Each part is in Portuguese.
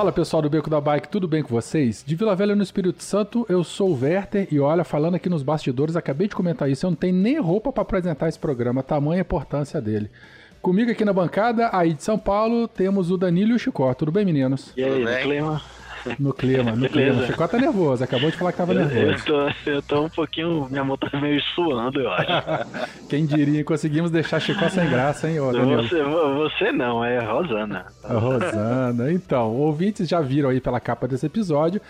Fala pessoal do Beco da Bike, tudo bem com vocês? De Vila Velha no Espírito Santo, eu sou o Werther e olha, falando aqui nos bastidores, acabei de comentar isso, eu não tenho nem roupa para apresentar esse programa, tamanha importância dele. Comigo aqui na bancada, aí de São Paulo, temos o Danilo e o Chicó. Tudo bem, meninos? E aí, no clima? No clima, no clima. O Chicó tá nervoso, acabou de falar que tava nervoso. Eu tô, eu tô um pouquinho, minha mão tá meio suando, eu acho. Quem diria, conseguimos deixar Chicó sem graça, hein, ô? Você, você não, é Rosana. Rosana. Então, ouvintes já viram aí pela capa desse episódio,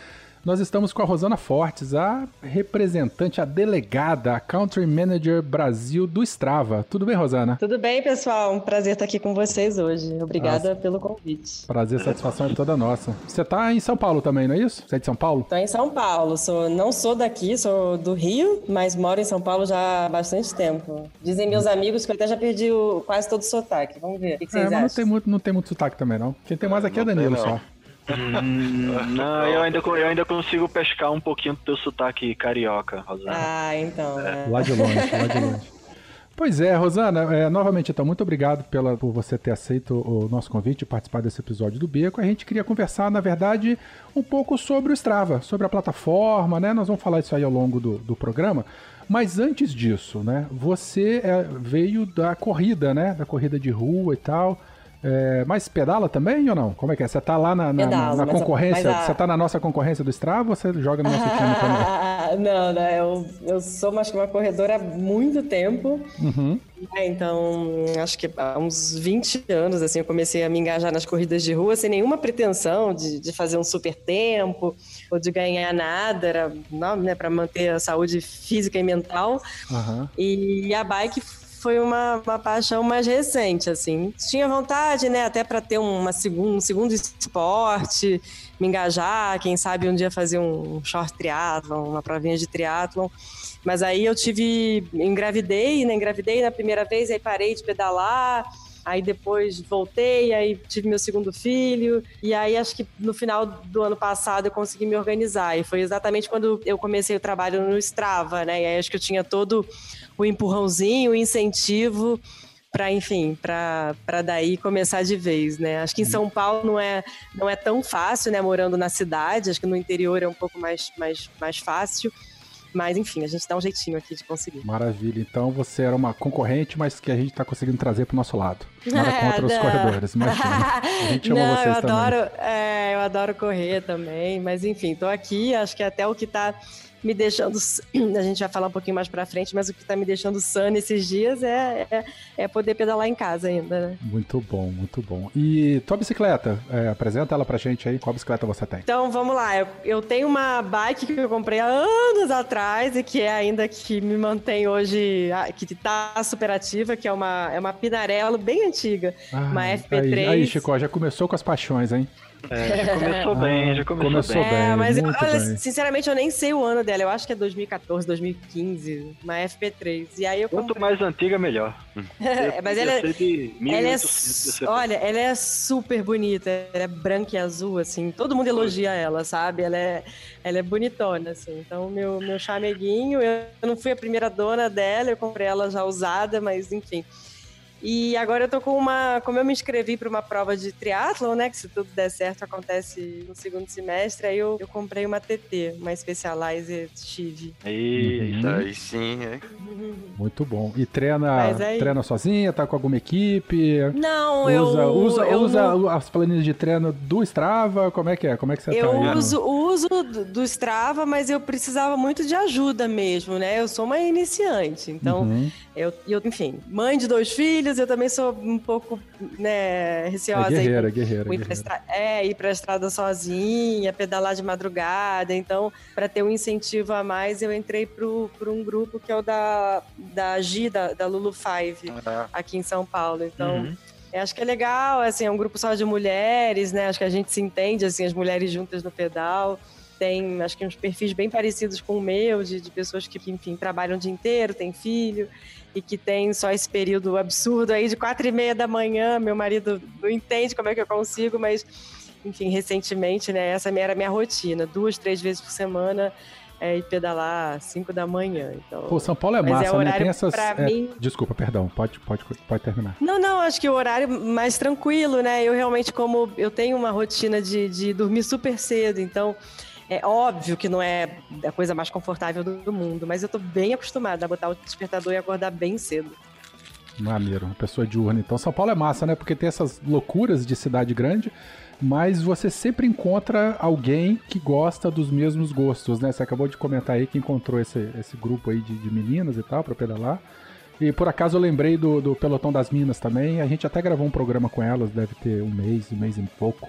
nós estamos com a Rosana Fortes, a representante, a delegada, a Country Manager Brasil do Strava. Tudo bem, Rosana? Tudo bem, pessoal. Um prazer estar aqui com vocês hoje. Obrigada Nossa. pelo convite. Prazer, satisfação é toda nossa. Você está em São Paulo também, não é isso? Você é de São Paulo? Estou em São Paulo. Sou, não sou daqui, sou do Rio, mas moro em São Paulo já há bastante tempo. Dizem meus amigos que eu até já perdi o, quase todo o sotaque. Vamos ver. O que, que vocês é, mas Não tem, muito, não tem muito sotaque também, não. Quem tem mais aqui é Danilo só. Não, eu ainda, eu ainda consigo pescar um pouquinho do teu sotaque carioca, Rosana. Ah, então. É. Lá de longe, lá de longe. Pois é, Rosana, é, novamente, então, muito obrigado pela, por você ter aceito o nosso convite e participar desse episódio do Beco. A gente queria conversar, na verdade, um pouco sobre o Strava, sobre a plataforma, né? Nós vamos falar isso aí ao longo do, do programa. Mas antes disso, né? Você é, veio da corrida, né? Da corrida de rua e tal. É, mas pedala também ou não? Como é que é? Você tá lá na, na, Pedalo, na concorrência? A... Você tá na nossa concorrência do Strava ou você joga no nosso time também? não, não, eu, eu sou mais que uma corredora há muito tempo. Uhum. É, então, acho que há uns 20 anos, assim, eu comecei a me engajar nas corridas de rua sem nenhuma pretensão de, de fazer um super tempo ou de ganhar nada, era né, para manter a saúde física e mental. Uhum. E a bike foi uma, uma paixão mais recente, assim. Tinha vontade, né, até para ter uma segun, um segundo esporte, me engajar, quem sabe um dia fazer um short triatlon, uma provinha de triatlon. Mas aí eu tive, engravidei, né, engravidei na primeira vez, aí parei de pedalar, Aí depois voltei, aí tive meu segundo filho. E aí acho que no final do ano passado eu consegui me organizar. E foi exatamente quando eu comecei o trabalho no Strava, né? E aí acho que eu tinha todo o empurrãozinho, o incentivo para enfim, para daí começar de vez, né? Acho que em São Paulo não é, não é tão fácil, né, morando na cidade, acho que no interior é um pouco mais, mais, mais fácil. Mas enfim, a gente dá um jeitinho aqui de conseguir. Maravilha. Então você era uma concorrente, mas que a gente está conseguindo trazer para o nosso lado. Nada contra os corredores, imagina. A gente ama não, vocês eu também. Adoro, é, eu adoro correr também, mas enfim, tô aqui, acho que até o que está me deixando. A gente vai falar um pouquinho mais pra frente, mas o que tá me deixando sã nesses dias é, é, é, poder pedalar em casa ainda, né? Muito bom, muito bom. E tua bicicleta, é, apresenta ela pra gente aí. Qual bicicleta você tem? Então vamos lá. Eu, eu tenho uma bike que eu comprei há anos atrás e que é ainda que me mantém hoje, que tá super ativa, que é uma, é uma Pinarello bem antiga, ah, uma FP3. Aí, aí, Chico, já começou com as paixões, hein? É, já começou bem, já começou, começou bem. É, mas olha, bem. sinceramente eu nem sei o ano dela. Eu acho que é 2014, 2015, uma FP3. E aí eu Quanto comprei... mais antiga, melhor. é, mas ela, ela é, olha, ela é super bonita. Ela é branca e azul, assim. Todo mundo elogia ela, sabe? Ela é, ela é bonitona, assim. Então, meu, meu chameguinho, eu não fui a primeira dona dela, eu comprei ela já usada, mas enfim. E agora eu tô com uma. Como eu me inscrevi para uma prova de triatlon, né? Que se tudo der certo acontece no segundo semestre, aí eu, eu comprei uma TT, uma Specialized Chive. Isso, uhum. aí sim, é. Muito bom. E treina, aí... treina sozinha, tá com alguma equipe? Não, usa, eu. Usa, eu usa não... as planilhas de treino do Strava? Como é que é? Como é que você eu tá? Eu uso, uso do Strava, mas eu precisava muito de ajuda mesmo, né? Eu sou uma iniciante, então uhum. eu, eu, enfim, mãe de dois filhos eu também sou um pouco né, receosa. É guerreira, aí, guerreira. Ir guerreira. é, ir para a estrada sozinha, pedalar de madrugada. Então, para ter um incentivo a mais, eu entrei para um grupo que é o da, da G, da, da Lulu Five, ah. aqui em São Paulo. Então. Uhum. Eu acho que é legal, assim, é um grupo só de mulheres, né? Acho que a gente se entende, assim, as mulheres juntas no pedal. Tem, acho que uns perfis bem parecidos com o meu, de, de pessoas que, enfim, trabalham o dia inteiro, têm filho, e que tem só esse período absurdo aí de quatro e meia da manhã. Meu marido não entende como é que eu consigo, mas, enfim, recentemente, né, essa era a minha rotina, duas, três vezes por semana é, e pedalar às 5 da manhã. Então, Pô, São Paulo é, é massa, é né? Tem essas. É... Mim... Desculpa, perdão, pode, pode, pode terminar. Não, não, acho que o horário mais tranquilo, né? Eu realmente, como eu tenho uma rotina de, de dormir super cedo, então. É óbvio que não é a coisa mais confortável do mundo, mas eu tô bem acostumada a botar o despertador e acordar bem cedo. Maneiro, uma pessoa diurna. Então São Paulo é massa, né? Porque tem essas loucuras de cidade grande, mas você sempre encontra alguém que gosta dos mesmos gostos, né? Você acabou de comentar aí que encontrou esse, esse grupo aí de, de meninas e tal para pedalar. E por acaso eu lembrei do, do Pelotão das Minas também. A gente até gravou um programa com elas, deve ter um mês, um mês e pouco.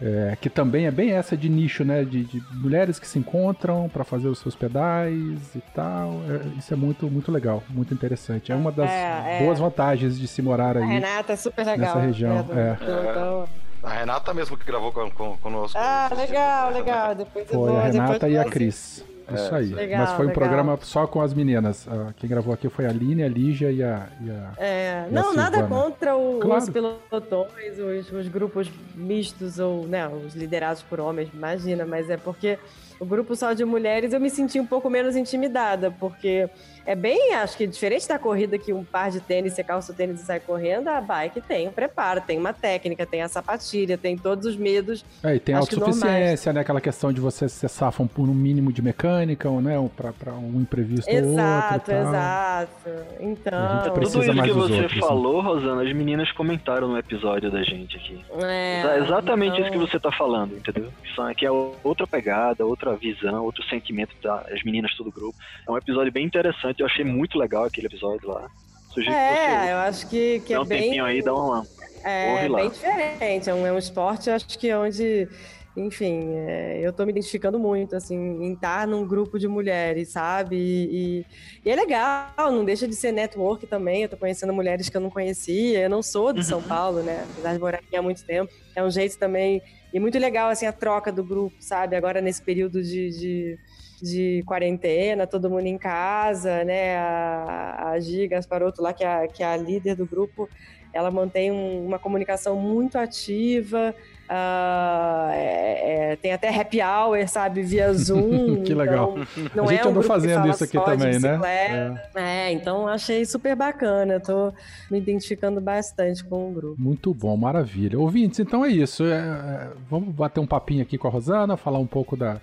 É, que também é bem essa de nicho, né? De, de mulheres que se encontram para fazer os seus pedais e tal. É, isso é muito, muito legal, muito interessante. É uma das é, é. boas vantagens de se morar aí. A Renata é super legal. Nessa região. Né, é. A Renata mesmo que gravou com, com, conosco. Ah, legal, legal. Depois Foi vou, a Renata e a Cris. Isso aí. Legal, Mas foi um legal. programa só com as meninas. Ah, quem gravou aqui foi a Aline, a Lígia e a. E a é, e não, a nada contra o, claro. os pelotões, os, os, grupos mistos ou né, os liderados por homens, imagina, mas é porque o grupo só de mulheres eu me senti um pouco menos intimidada, porque é bem, acho que diferente da corrida que um par de tênis, você calça o tênis e sai correndo, a bike tem um preparo, tem uma técnica, tem a sapatilha, tem todos os medos. É, e tem autossuficiência, né? Aquela questão de você se safam por um mínimo de mecânica, ou, né? Para um imprevisto exato, ou outro. Exato, exato. Então. Tudo isso que você outros, falou, né? Rosana, as meninas comentaram no episódio da gente aqui. É, exatamente então... isso que você tá falando, entendeu? Que é outra pegada, outra visão, outro sentimento das meninas do grupo. É um episódio bem interessante eu achei muito legal aquele episódio lá. Sugiro é, eu acho que, que dá é um bem... tempinho aí, dá um É, bem diferente, é um, é um esporte, acho que onde enfim, é, eu tô me identificando muito, assim, em estar num grupo de mulheres, sabe? E, e, é legal, não deixa de ser network também. Eu tô conhecendo mulheres que eu não conhecia. Eu não sou de São uhum. Paulo, né? Apesar de morar aqui há muito tempo. É um jeito também. E muito legal, assim, a troca do grupo, sabe? Agora nesse período de, de de quarentena, todo mundo em casa, né? A, a Giga Gasparotto lá, que é, que é a líder do grupo, ela mantém um, uma comunicação muito ativa. Uh, é, é, tem até happy hour, sabe, via Zoom. que legal. Então, a gente é um andou fazendo isso aqui também, né? É. é. então achei super bacana. Tô me identificando bastante com o grupo. Muito bom, maravilha. Ouvintes, então é isso. É, é, vamos bater um papinho aqui com a Rosana, falar um pouco da,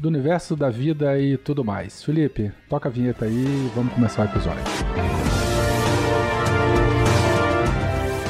do universo da vida e tudo mais. Felipe, toca a vinheta aí e vamos começar o episódio.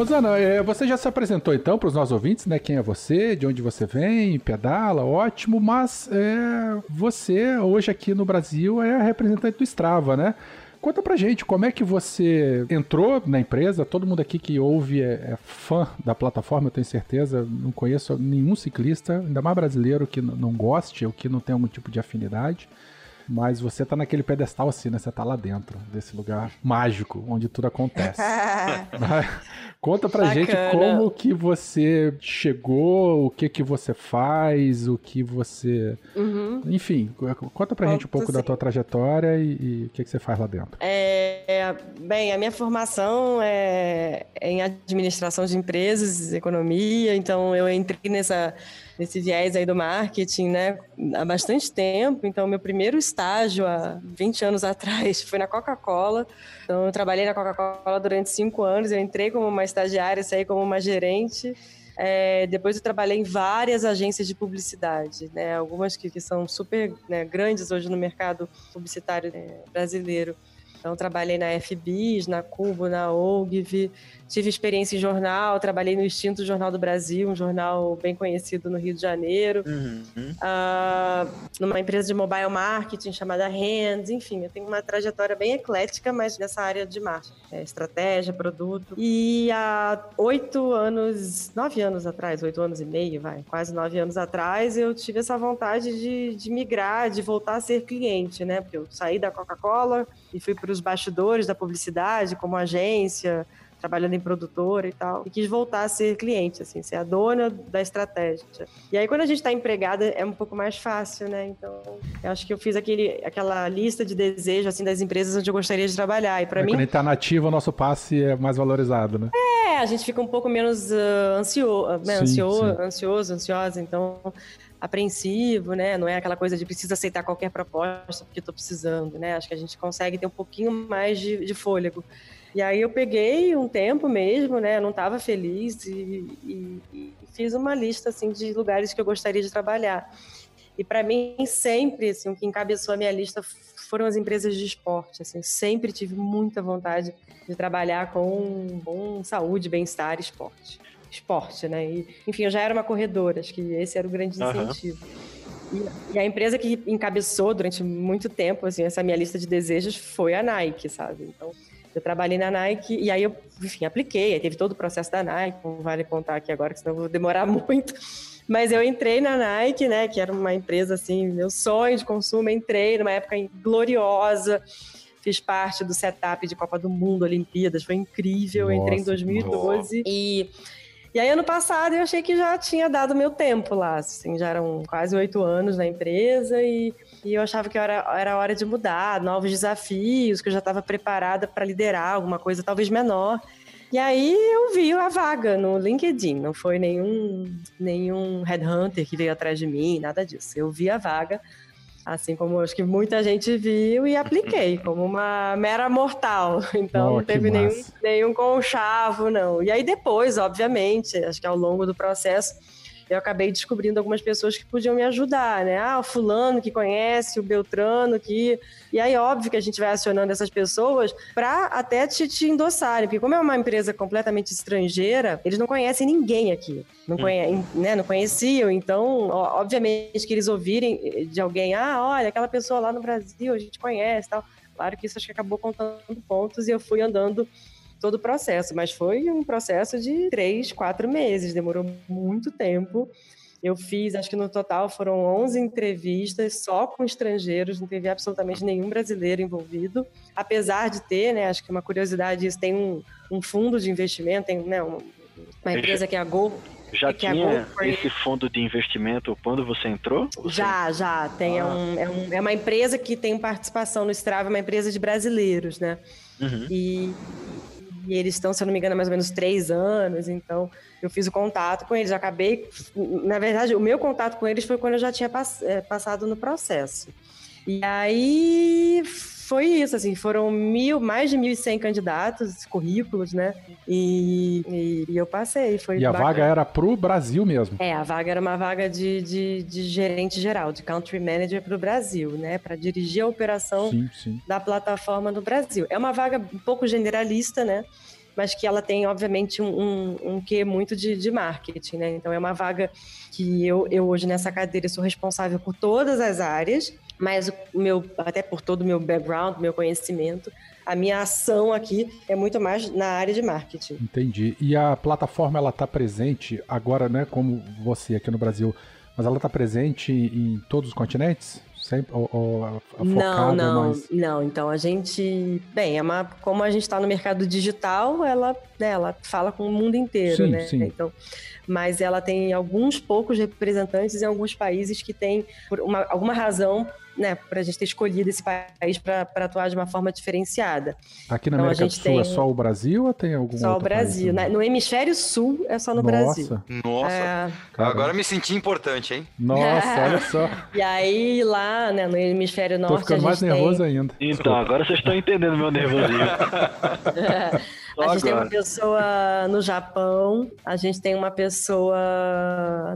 Rosana, é, você já se apresentou então para os nossos ouvintes, né? Quem é você, de onde você vem, pedala, ótimo, mas é, você hoje aqui no Brasil é a representante do Strava, né? Conta pra gente como é que você entrou na empresa. Todo mundo aqui que ouve é, é fã da plataforma, eu tenho certeza. Não conheço nenhum ciclista, ainda mais brasileiro, que não goste ou que não tenha algum tipo de afinidade. Mas você tá naquele pedestal assim, né? Você tá lá dentro desse lugar mágico, onde tudo acontece. Conta pra Bacana. gente como que você chegou, o que que você faz, o que você... Uhum. Enfim, conta pra Conto gente um pouco sim. da tua trajetória e, e, o que que você faz lá dentro. É, bem, a minha formação é em administração de empresas, economia, então eu entrei nessa nesse viés aí do marketing, né, há bastante tempo. Então, meu primeiro estágio há 20 anos atrás foi na Coca-Cola. Então, eu trabalhei na Coca-Cola durante cinco anos. Eu entrei como uma estagiária, saí como uma gerente. É, depois eu trabalhei em várias agências de publicidade, né? Algumas que, que são super né, grandes hoje no mercado publicitário é, brasileiro. Então, trabalhei na FBIS, na Cubo, na OGV, tive experiência em jornal, trabalhei no Extinto Jornal do Brasil, um jornal bem conhecido no Rio de Janeiro. Uhum. Uh, numa empresa de mobile marketing chamada Hands, enfim, eu tenho uma trajetória bem eclética, mas nessa área de marketing, é, estratégia, produto. E há oito anos, nove anos atrás, oito anos e meio, vai, quase nove anos atrás, eu tive essa vontade de, de migrar, de voltar a ser cliente, né? Porque eu saí da Coca-Cola e fui para os bastidores da publicidade, como agência, trabalhando em produtora e tal, e quis voltar a ser cliente, assim, ser a dona da estratégia. E aí, quando a gente está empregada, é um pouco mais fácil, né? Então, eu acho que eu fiz aquele, aquela lista de desejos, assim, das empresas onde eu gostaria de trabalhar. E para é, mim. Quando a gente tá nativo, o nosso passe é mais valorizado, né? É, a gente fica um pouco menos uh, ansio, né? sim, ansioso, sim. ansioso, ansiosa, então apreensivo, né? Não é aquela coisa de precisa aceitar qualquer proposta porque estou precisando, né? Acho que a gente consegue ter um pouquinho mais de, de fôlego. E aí eu peguei um tempo mesmo, né? Eu não estava feliz e, e, e, fiz uma lista assim de lugares que eu gostaria de trabalhar. E para mim sempre, assim, o que encabeçou a minha lista foram as empresas de esporte. Assim, sempre tive muita vontade de trabalhar com, com saúde, bem-estar, esporte, esporte, né? E, enfim, eu já era uma corredora. Acho que esse era o grande incentivo. Uhum. E, e, a empresa que encabeçou durante muito tempo, assim, essa minha lista de desejos foi a Nike, sabe? Então eu trabalhei na Nike e aí eu, enfim, apliquei. Aí teve todo o processo da Nike, não vale contar aqui agora, que senão eu vou demorar muito. Mas eu entrei na Nike, né, que era uma empresa assim, meu sonho de consumo, entrei numa época gloriosa. Fiz parte do setup de Copa do Mundo, Olimpíadas, foi incrível. Nossa, entrei em 2012 nossa. e e aí, ano passado, eu achei que já tinha dado meu tempo lá, assim, já eram quase oito anos na empresa e e eu achava que era, era hora de mudar, novos desafios, que eu já estava preparada para liderar alguma coisa talvez menor. E aí eu vi a vaga no LinkedIn, não foi nenhum, nenhum headhunter que veio atrás de mim, nada disso. Eu vi a vaga, assim como acho que muita gente viu, e apliquei como uma mera mortal. Então oh, não teve nenhum, nenhum conchavo, não. E aí depois, obviamente, acho que ao longo do processo eu acabei descobrindo algumas pessoas que podiam me ajudar, né? Ah, o fulano que conhece, o Beltrano que. E aí, óbvio que a gente vai acionando essas pessoas para até te, te endossarem, porque como é uma empresa completamente estrangeira, eles não conhecem ninguém aqui. Não, hum. conhe... né? não conheciam, então, obviamente que eles ouvirem de alguém, ah, olha, aquela pessoa lá no Brasil, a gente conhece tal. Claro que isso acho que acabou contando pontos e eu fui andando todo o processo, mas foi um processo de três, quatro meses, demorou muito tempo. Eu fiz, acho que no total foram 11 entrevistas só com estrangeiros, não teve absolutamente nenhum brasileiro envolvido. Apesar de ter, né, acho que uma curiosidade, isso tem um, um fundo de investimento, tem né, uma, empresa que é a Go, já tinha esse fundo de investimento quando você entrou? Já, já. Tem, ah. um, é, um, é, uma empresa que tem participação no Strava, é uma empresa de brasileiros, né? Uhum. E, e eles estão, se eu não me engano, há mais ou menos três anos, então eu fiz o contato com eles, acabei, na verdade, o meu contato com eles foi quando eu já tinha pass é, passado no processo. E aí foi isso, assim, foram mil, mais de 1.100 candidatos, currículos, né? E, e, e eu passei. Foi e a bacana. vaga era pro Brasil mesmo? É, a vaga era uma vaga de, de, de gerente geral, de country manager pro Brasil, né? Para dirigir a operação sim, sim. da plataforma no Brasil. É uma vaga um pouco generalista, né? mas que ela tem, obviamente, um, um, um quê muito de, de marketing, né? Então, é uma vaga que eu, eu hoje nessa cadeira sou responsável por todas as áreas, mas o meu, até por todo o meu background, meu conhecimento, a minha ação aqui é muito mais na área de marketing. Entendi. E a plataforma ela está presente agora, né, como você aqui no Brasil, mas ela está presente em todos os continentes? Sempre, ou, ou não, não, mais... não. Então a gente, bem, é uma, como a gente está no mercado digital, ela, né, ela fala com o mundo inteiro, sim, né? Sim. Então, mas ela tem alguns poucos representantes em alguns países que têm, por uma, alguma razão, né, para a gente ter escolhido esse país para atuar de uma forma diferenciada. Aqui na então, América do Sul tem... é só o Brasil ou tem algum Só o Brasil. País, no hemisfério sul é só no Nossa. Brasil. Nossa. É... Agora me senti importante, hein? Nossa, olha só. E aí lá, né, no hemisfério norte. Tô ficando mais nervoso tem... ainda. Então, agora vocês estão entendendo meu nervosismo. a gente tem uma pessoa no Japão, a gente tem uma pessoa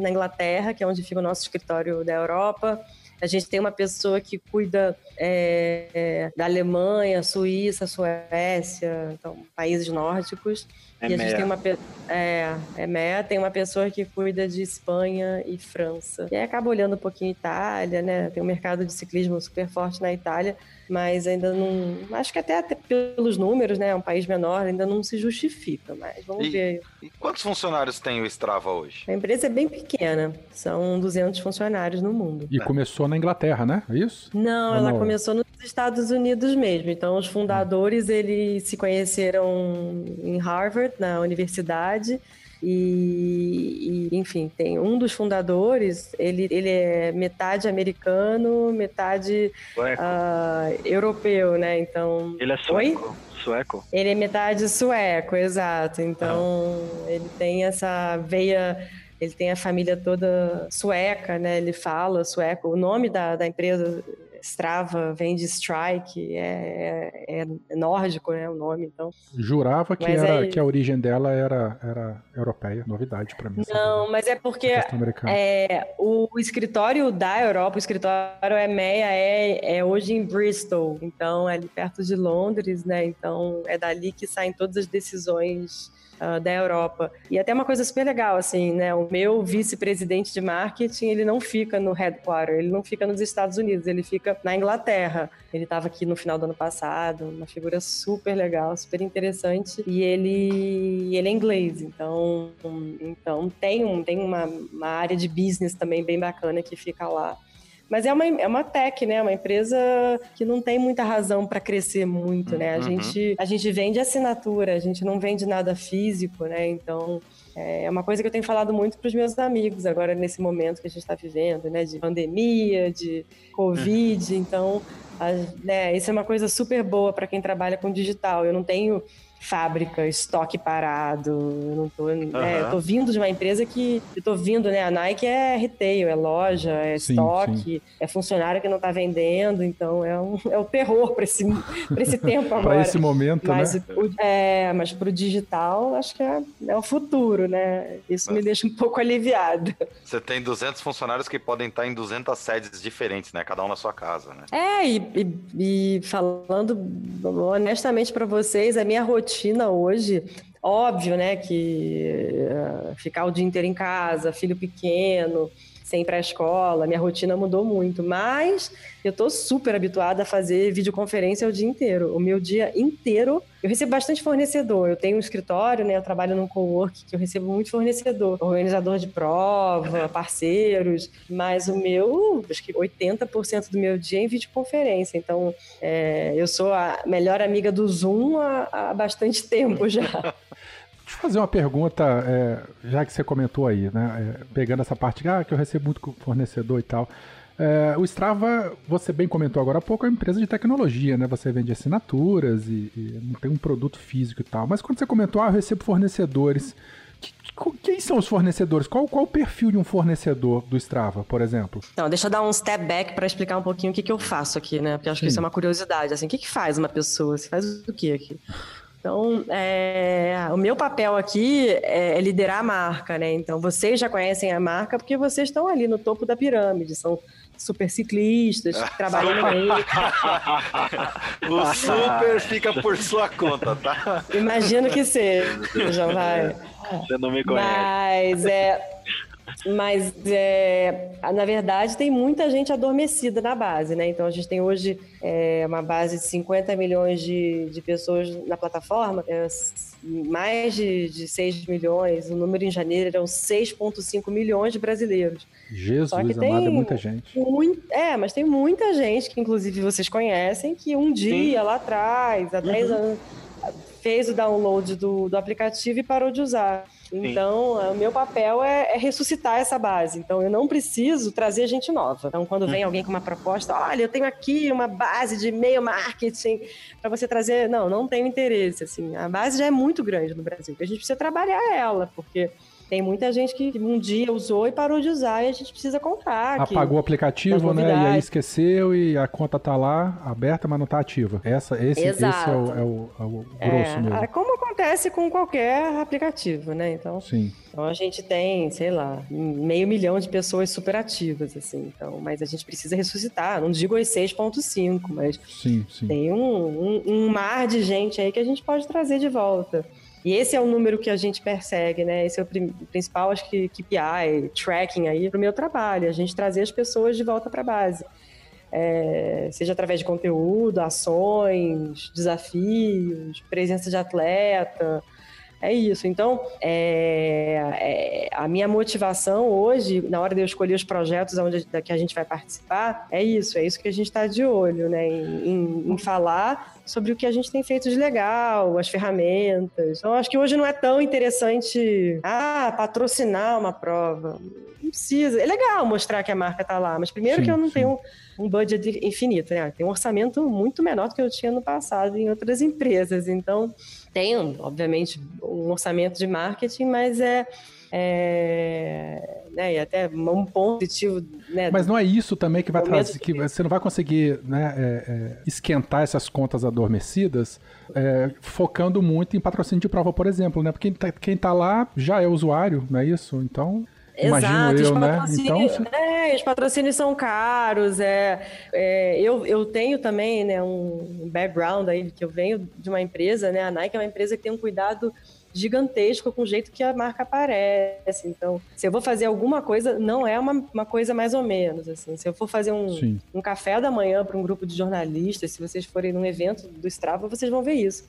na Inglaterra, que é onde fica o nosso escritório da Europa. A A gente tem uma pessoa que cuida é, é, da Alemanha, Suíça, Suécia, então, países nórdicos. É e a gente tem uma é, é MEA, tem uma pessoa que cuida de Espanha e França. E aí acaba olhando um pouquinho Itália, né? Tem um mercado de ciclismo super forte na Itália, mas ainda não. Acho que até, até pelos números, né? É um país menor, ainda não se justifica, mas vamos e, ver. E quantos funcionários tem o Strava hoje? A empresa é bem pequena, são 200 funcionários no mundo. E é. começou na Inglaterra, né? É isso? Não, Ou ela não? Começou nos Estados Unidos mesmo. Então, os fundadores, eles se conheceram em Harvard, na universidade. E, e, enfim, tem um dos fundadores, ele, ele é metade americano, metade uh, europeu, né? Então. Ele é sueco. Oi? Sueco? Ele é metade sueco, exato. Então, ah. ele tem essa veia ele tem a família toda sueca, né? Ele fala sueco. O nome da, da empresa Strava vem de strike, é, é, é nórdico, né, o nome, então. Jurava que, era, aí... que a origem dela era, era europeia, novidade para mim. Não, mas é porque é, o, o, escritório da Europa, o escritório EMEA é, é hoje em Bristol, então é ali perto de Londres, né, então é dali que saem todas as decisões uh, da Europa. E até uma coisa super legal, assim, né? O meu vice-presidente de marketing, ele não fica no headquarter, ele não fica nos Estados Unidos, ele fica na Inglaterra. Ele estava aqui no final do ano passado, uma figura super legal, super interessante. E ele, ele é inglês, então, então tem, um, tem uma, uma área de business também bem bacana que fica lá. Mas é uma, é uma tech, né? Uma empresa que não tem muita razão para crescer muito, né? A, uhum. gente, a gente vende assinatura, a gente não vende nada físico, né? Então, é uma coisa que eu tenho falado muito para os meus amigos agora nesse momento que a gente está vivendo, né? De pandemia, de Covid. Uhum. Então, a, né, isso é uma coisa super boa para quem trabalha com digital. Eu não tenho fábrica, estoque parado. Eu não tô, uhum. né, eu tô vindo de uma empresa que eu tô vindo, né? A Nike é retail, é loja, é sim, estoque, sim. é funcionário que não tá vendendo, então é, um, é o terror para esse, pra esse tempo agora. para esse momento, mas, né? O, é, mas pro digital, acho que é, é o futuro, né? Isso mas... me deixa um pouco aliviado. Você tem 200 funcionários que podem estar em 200 sedes diferentes, né? Cada um na sua casa, né? É, e, e, e falando honestamente para vocês, a minha rotina rotina hoje, óbvio, né, que uh, ficar o dia inteiro em casa, filho pequeno, sem ir para a escola, minha rotina mudou muito, mas eu estou super habituada a fazer videoconferência o dia inteiro. O meu dia inteiro, eu recebo bastante fornecedor. Eu tenho um escritório, né? Eu trabalho num co-work que eu recebo muito fornecedor, organizador de prova, parceiros, mas o meu, acho que 80% do meu dia é em videoconferência. Então, é, eu sou a melhor amiga do Zoom há, há bastante tempo já. Deixa eu fazer uma pergunta, é, já que você comentou aí, né? É, pegando essa parte ah, que eu recebo muito fornecedor e tal. É, o Strava, você bem comentou agora há pouco, é uma empresa de tecnologia, né? Você vende assinaturas e, e não tem um produto físico e tal. Mas quando você comentou, ah, eu recebo fornecedores. Quem são os fornecedores? Qual, qual o perfil de um fornecedor do Strava, por exemplo? Não, deixa eu dar um step back para explicar um pouquinho o que, que eu faço aqui, né? Porque acho Sim. que isso é uma curiosidade. Assim, o que, que faz uma pessoa? Você faz o que aqui? Então, é, o meu papel aqui é, liderar a marca, né? Então, vocês já conhecem a marca porque vocês estão ali no topo da pirâmide, são super ciclistas que trabalham no meio. o super fica por sua conta, tá? Imagino que seja, vai. Você não me conhece. Mas é mas, é, na verdade, tem muita gente adormecida na base, né? Então, a gente tem hoje é, uma base de 50 milhões de, de pessoas na plataforma, é, mais de, de 6 milhões, o número em janeiro eram 6,5 milhões de brasileiros. Jesus Só que tem amado, é muita gente. Muito, é, mas tem muita gente que, inclusive, vocês conhecem, que um dia Sim. lá atrás, há 10 uhum. anos, fez o download do, do aplicativo e parou de usar. Então, o meu papel é, é, ressuscitar essa base. Então, eu não preciso trazer gente nova. Então, quando vem uhum. alguém com uma proposta, olha, eu tenho aqui uma base de e-mail marketing para você trazer. Não, não tenho interesse. Assim, a base já é muito grande no Brasil. A gente precisa trabalhar ela, porque tem muita gente que um dia usou e parou de usar e a gente precisa comprar. Apagou o aplicativo, né? E aí esqueceu e a conta tá lá aberta, mas não tá ativa. Essa, esse, esse é o, é o, é o grosso é, mesmo. Como acontece com qualquer aplicativo, né? Então, Sim. então a gente tem, sei lá, meio milhão de pessoas superativas, assim. Então, mas a gente precisa ressuscitar. Não digo as 6.5, mas sim, sim. tem um, um, um mar de gente aí que a gente pode trazer de volta. E esse é o número que a gente persegue, né? Esse é o principal, acho que KPI, tracking aí para o meu trabalho, a gente trazer as pessoas de volta para a base. É, seja através de conteúdo, ações, desafios, presença de atleta, é isso. Então, é, é, a minha motivação hoje, na hora de eu escolher os projetos onde que a gente vai participar, é isso. É isso que a gente está de olho, né? Em, em, em, falar sobre o que a gente tem feito de legal, as ferramentas. Então, acho que hoje não é tão interessante, ah, patrocinar uma prova. Não precisa. É legal mostrar que a marca está lá, mas primeiro sim, que eu não sim. tenho um budget infinito, né? Tem um orçamento muito menor do que eu tinha no passado em outras empresas. Então, tenho, obviamente, um orçamento de marketing, mas é, é né, e até um ponto positivo. Né, Mas não é isso também que vai trazer, que você não vai conseguir né, é, é, esquentar essas contas adormecidas é, focando muito em patrocínio de prova, por exemplo, né? Porque quem tá, quem tá lá já é usuário, não é isso? Então. Exato, eu, né? Então, é, os patrocínios são caros. É, é, eu, eu tenho também né, um background aí, que eu venho de uma empresa, né? A Nike é uma empresa que tem um cuidado gigantesco com o jeito que a marca aparece. Então, se eu vou fazer alguma coisa, não é uma, uma coisa mais ou menos. Assim. Se eu for fazer um, um café da manhã para um grupo de jornalistas, se vocês forem num evento do Strava, vocês vão ver isso.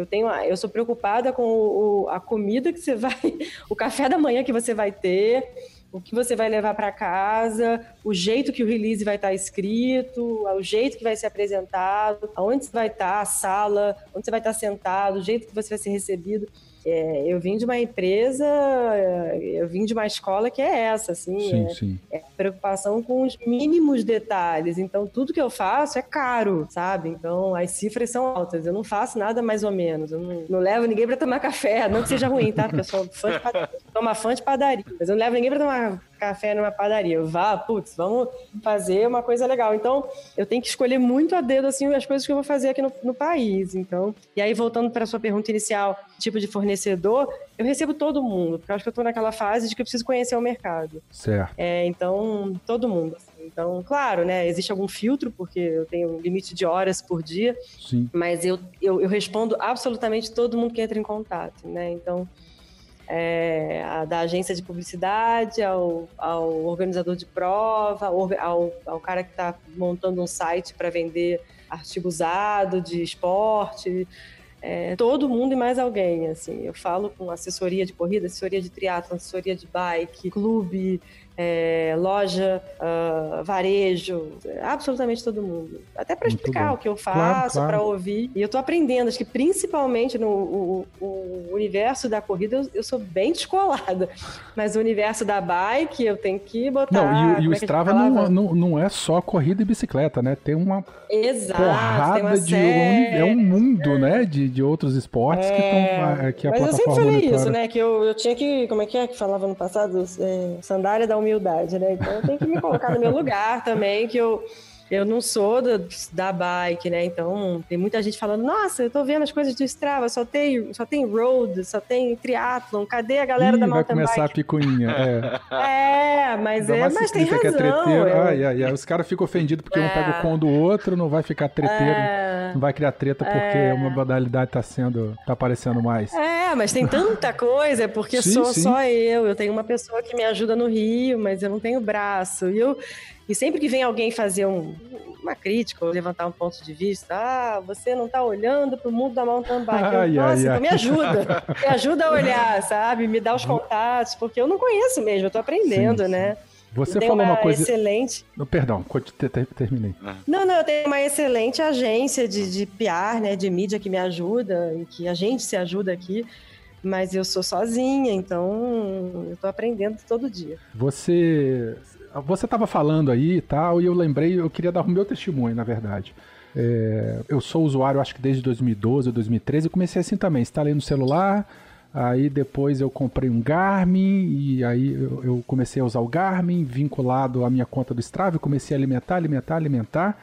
Eu tenho, eu sou preocupada com o, a comida que você vai, o café da manhã que você vai ter, o que você vai levar para casa, o jeito que o release vai estar tá escrito, o jeito que vai ser apresentado, aonde você vai estar, tá, a sala, onde você vai estar tá sentado, o jeito que você vai ser recebido. É, eu vim de uma empresa, eu vim de uma escola que é essa, assim, sim, é, sim. é, preocupação com os mínimos detalhes. Então, tudo que eu faço é caro, sabe? Então, as cifras são altas. Eu não faço nada mais ou menos. Eu não, não levo ninguém para tomar café, não que seja ruim, tá? Porque eu sou fã de uma fã de padaria, mas eu não levo ninguém para tomar café numa padaria. Vá, putz, vamos fazer uma coisa legal. Então, eu tenho que escolher muito a dedo, assim, as coisas que eu vou fazer aqui no, no país. Então, e aí, voltando para a sua pergunta inicial, tipo de fornecedor, eu recebo todo mundo, porque eu acho que eu estou naquela fase de que eu preciso conhecer o mercado. Certo. É, então, todo mundo. Assim. Então, claro, né, existe algum filtro, porque eu tenho um limite de horas por dia, Sim. mas eu, eu, eu respondo absolutamente todo mundo que entra em contato, né? Então, é, a, da agência de publicidade, ao, ao organizador de prova, ao, ao cara que está montando um site para vender artigo usado de esporte, é, todo mundo e mais alguém, assim. Eu falo com assessoria de corrida, assessoria de triatlo, assessoria de bike, clube, é, loja, uh, varejo, absolutamente todo mundo. Até para explicar bom. o que eu faço, claro, claro. para ouvir. E eu estou aprendendo, acho que principalmente no o, o universo da corrida, eu, eu, sou bem descolada. Mas o universo da bike, eu tenho que botar. Não, e, e o é Strava não, não, não é só corrida e bicicleta, né? Tem uma Exato, porrada uma de. Série... É um mundo, é. né? De, de outros esportes é... que estão. Que a Mas eu sempre falei isso, né? Que eu, eu tinha que. Como é que é que falava no passado? É, sandália da humildade humildade, né? Então eu tenho que me colocar no meu lugar também, que eu, eu não sou da, da bike, né? Então tem muita gente falando, nossa, eu tô vendo as coisas do Strava, só tem, só tem road, só tem triathlon, cadê a galera Ih, da mountain vai começar bike? a picuinha, é. é, mas, é, mas tem razão. Que é treteiro. Eu... Ai, ai, ai. Os caras ficam ofendidos porque é. um pega o com do outro, não vai ficar treteiro, é. não vai criar treta porque é. uma modalidade tá sendo, tá aparecendo mais. É, mas tem tanta coisa, porque sim, sou sim. só eu, eu tenho uma pessoa que me ajuda no Rio, mas eu não tenho braço, e eu e sempre que vem alguém fazer um, uma crítica ou levantar um ponto de vista, ah, você não está olhando para o mundo da mountain bike. Ai, eu, Nossa, ai, então ai. me ajuda. me ajuda a olhar, sabe? Me dá os contatos, porque eu não conheço mesmo, eu estou aprendendo, sim, né? Você falou uma, uma, coisa. Excelente. perdão, terminei. Não, não, eu tenho uma excelente agência de, de PR, né, de mídia que me ajuda e que a gente se ajuda aqui mas eu sou sozinha, então eu tô aprendendo todo dia. Você você estava falando aí e tal, e eu lembrei, eu queria dar o meu testemunho, na verdade. É, eu sou usuário, acho que desde 2012 ou 2013, e comecei assim também, instalei no celular, aí depois eu comprei um Garmin, e aí eu, eu comecei a usar o Garmin, vinculado à minha conta do Strava, comecei a alimentar, alimentar, alimentar,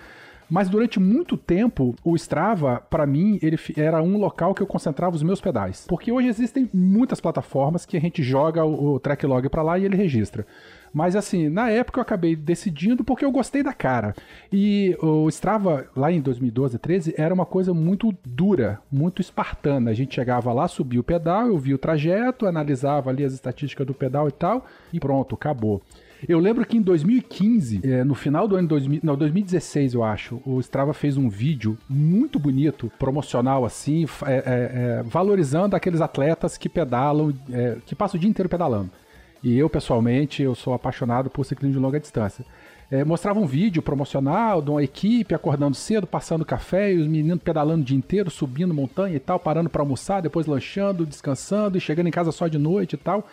Mas durante muito tempo, o Strava, para mim, ele era um local que eu concentrava os meus pedais. Porque hoje existem muitas plataformas que a gente joga o, o track log para lá e ele registra. Mas assim, na época eu acabei decidindo porque eu gostei da cara. E o Strava, lá em 2012, 13, era uma coisa muito dura, muito espartana. A gente chegava lá, subia o pedal, eu via o trajeto, analisava ali as estatísticas do pedal e tal, e pronto, acabou. Eu lembro que em 2015, é, no final do ano 2000, não, 2016, eu acho, o Strava fez um vídeo muito bonito, promocional assim, é, é, é, valorizando aqueles atletas que pedalam, é, que passam o dia inteiro pedalando. E eu, pessoalmente, eu sou apaixonado por ciclismo de longa distância. É, mostrava um vídeo promocional de uma equipe acordando cedo, passando café, e os meninos pedalando o dia inteiro, subindo montanha e tal, parando para almoçar, depois lanchando, descansando e chegando em casa só de noite e tal.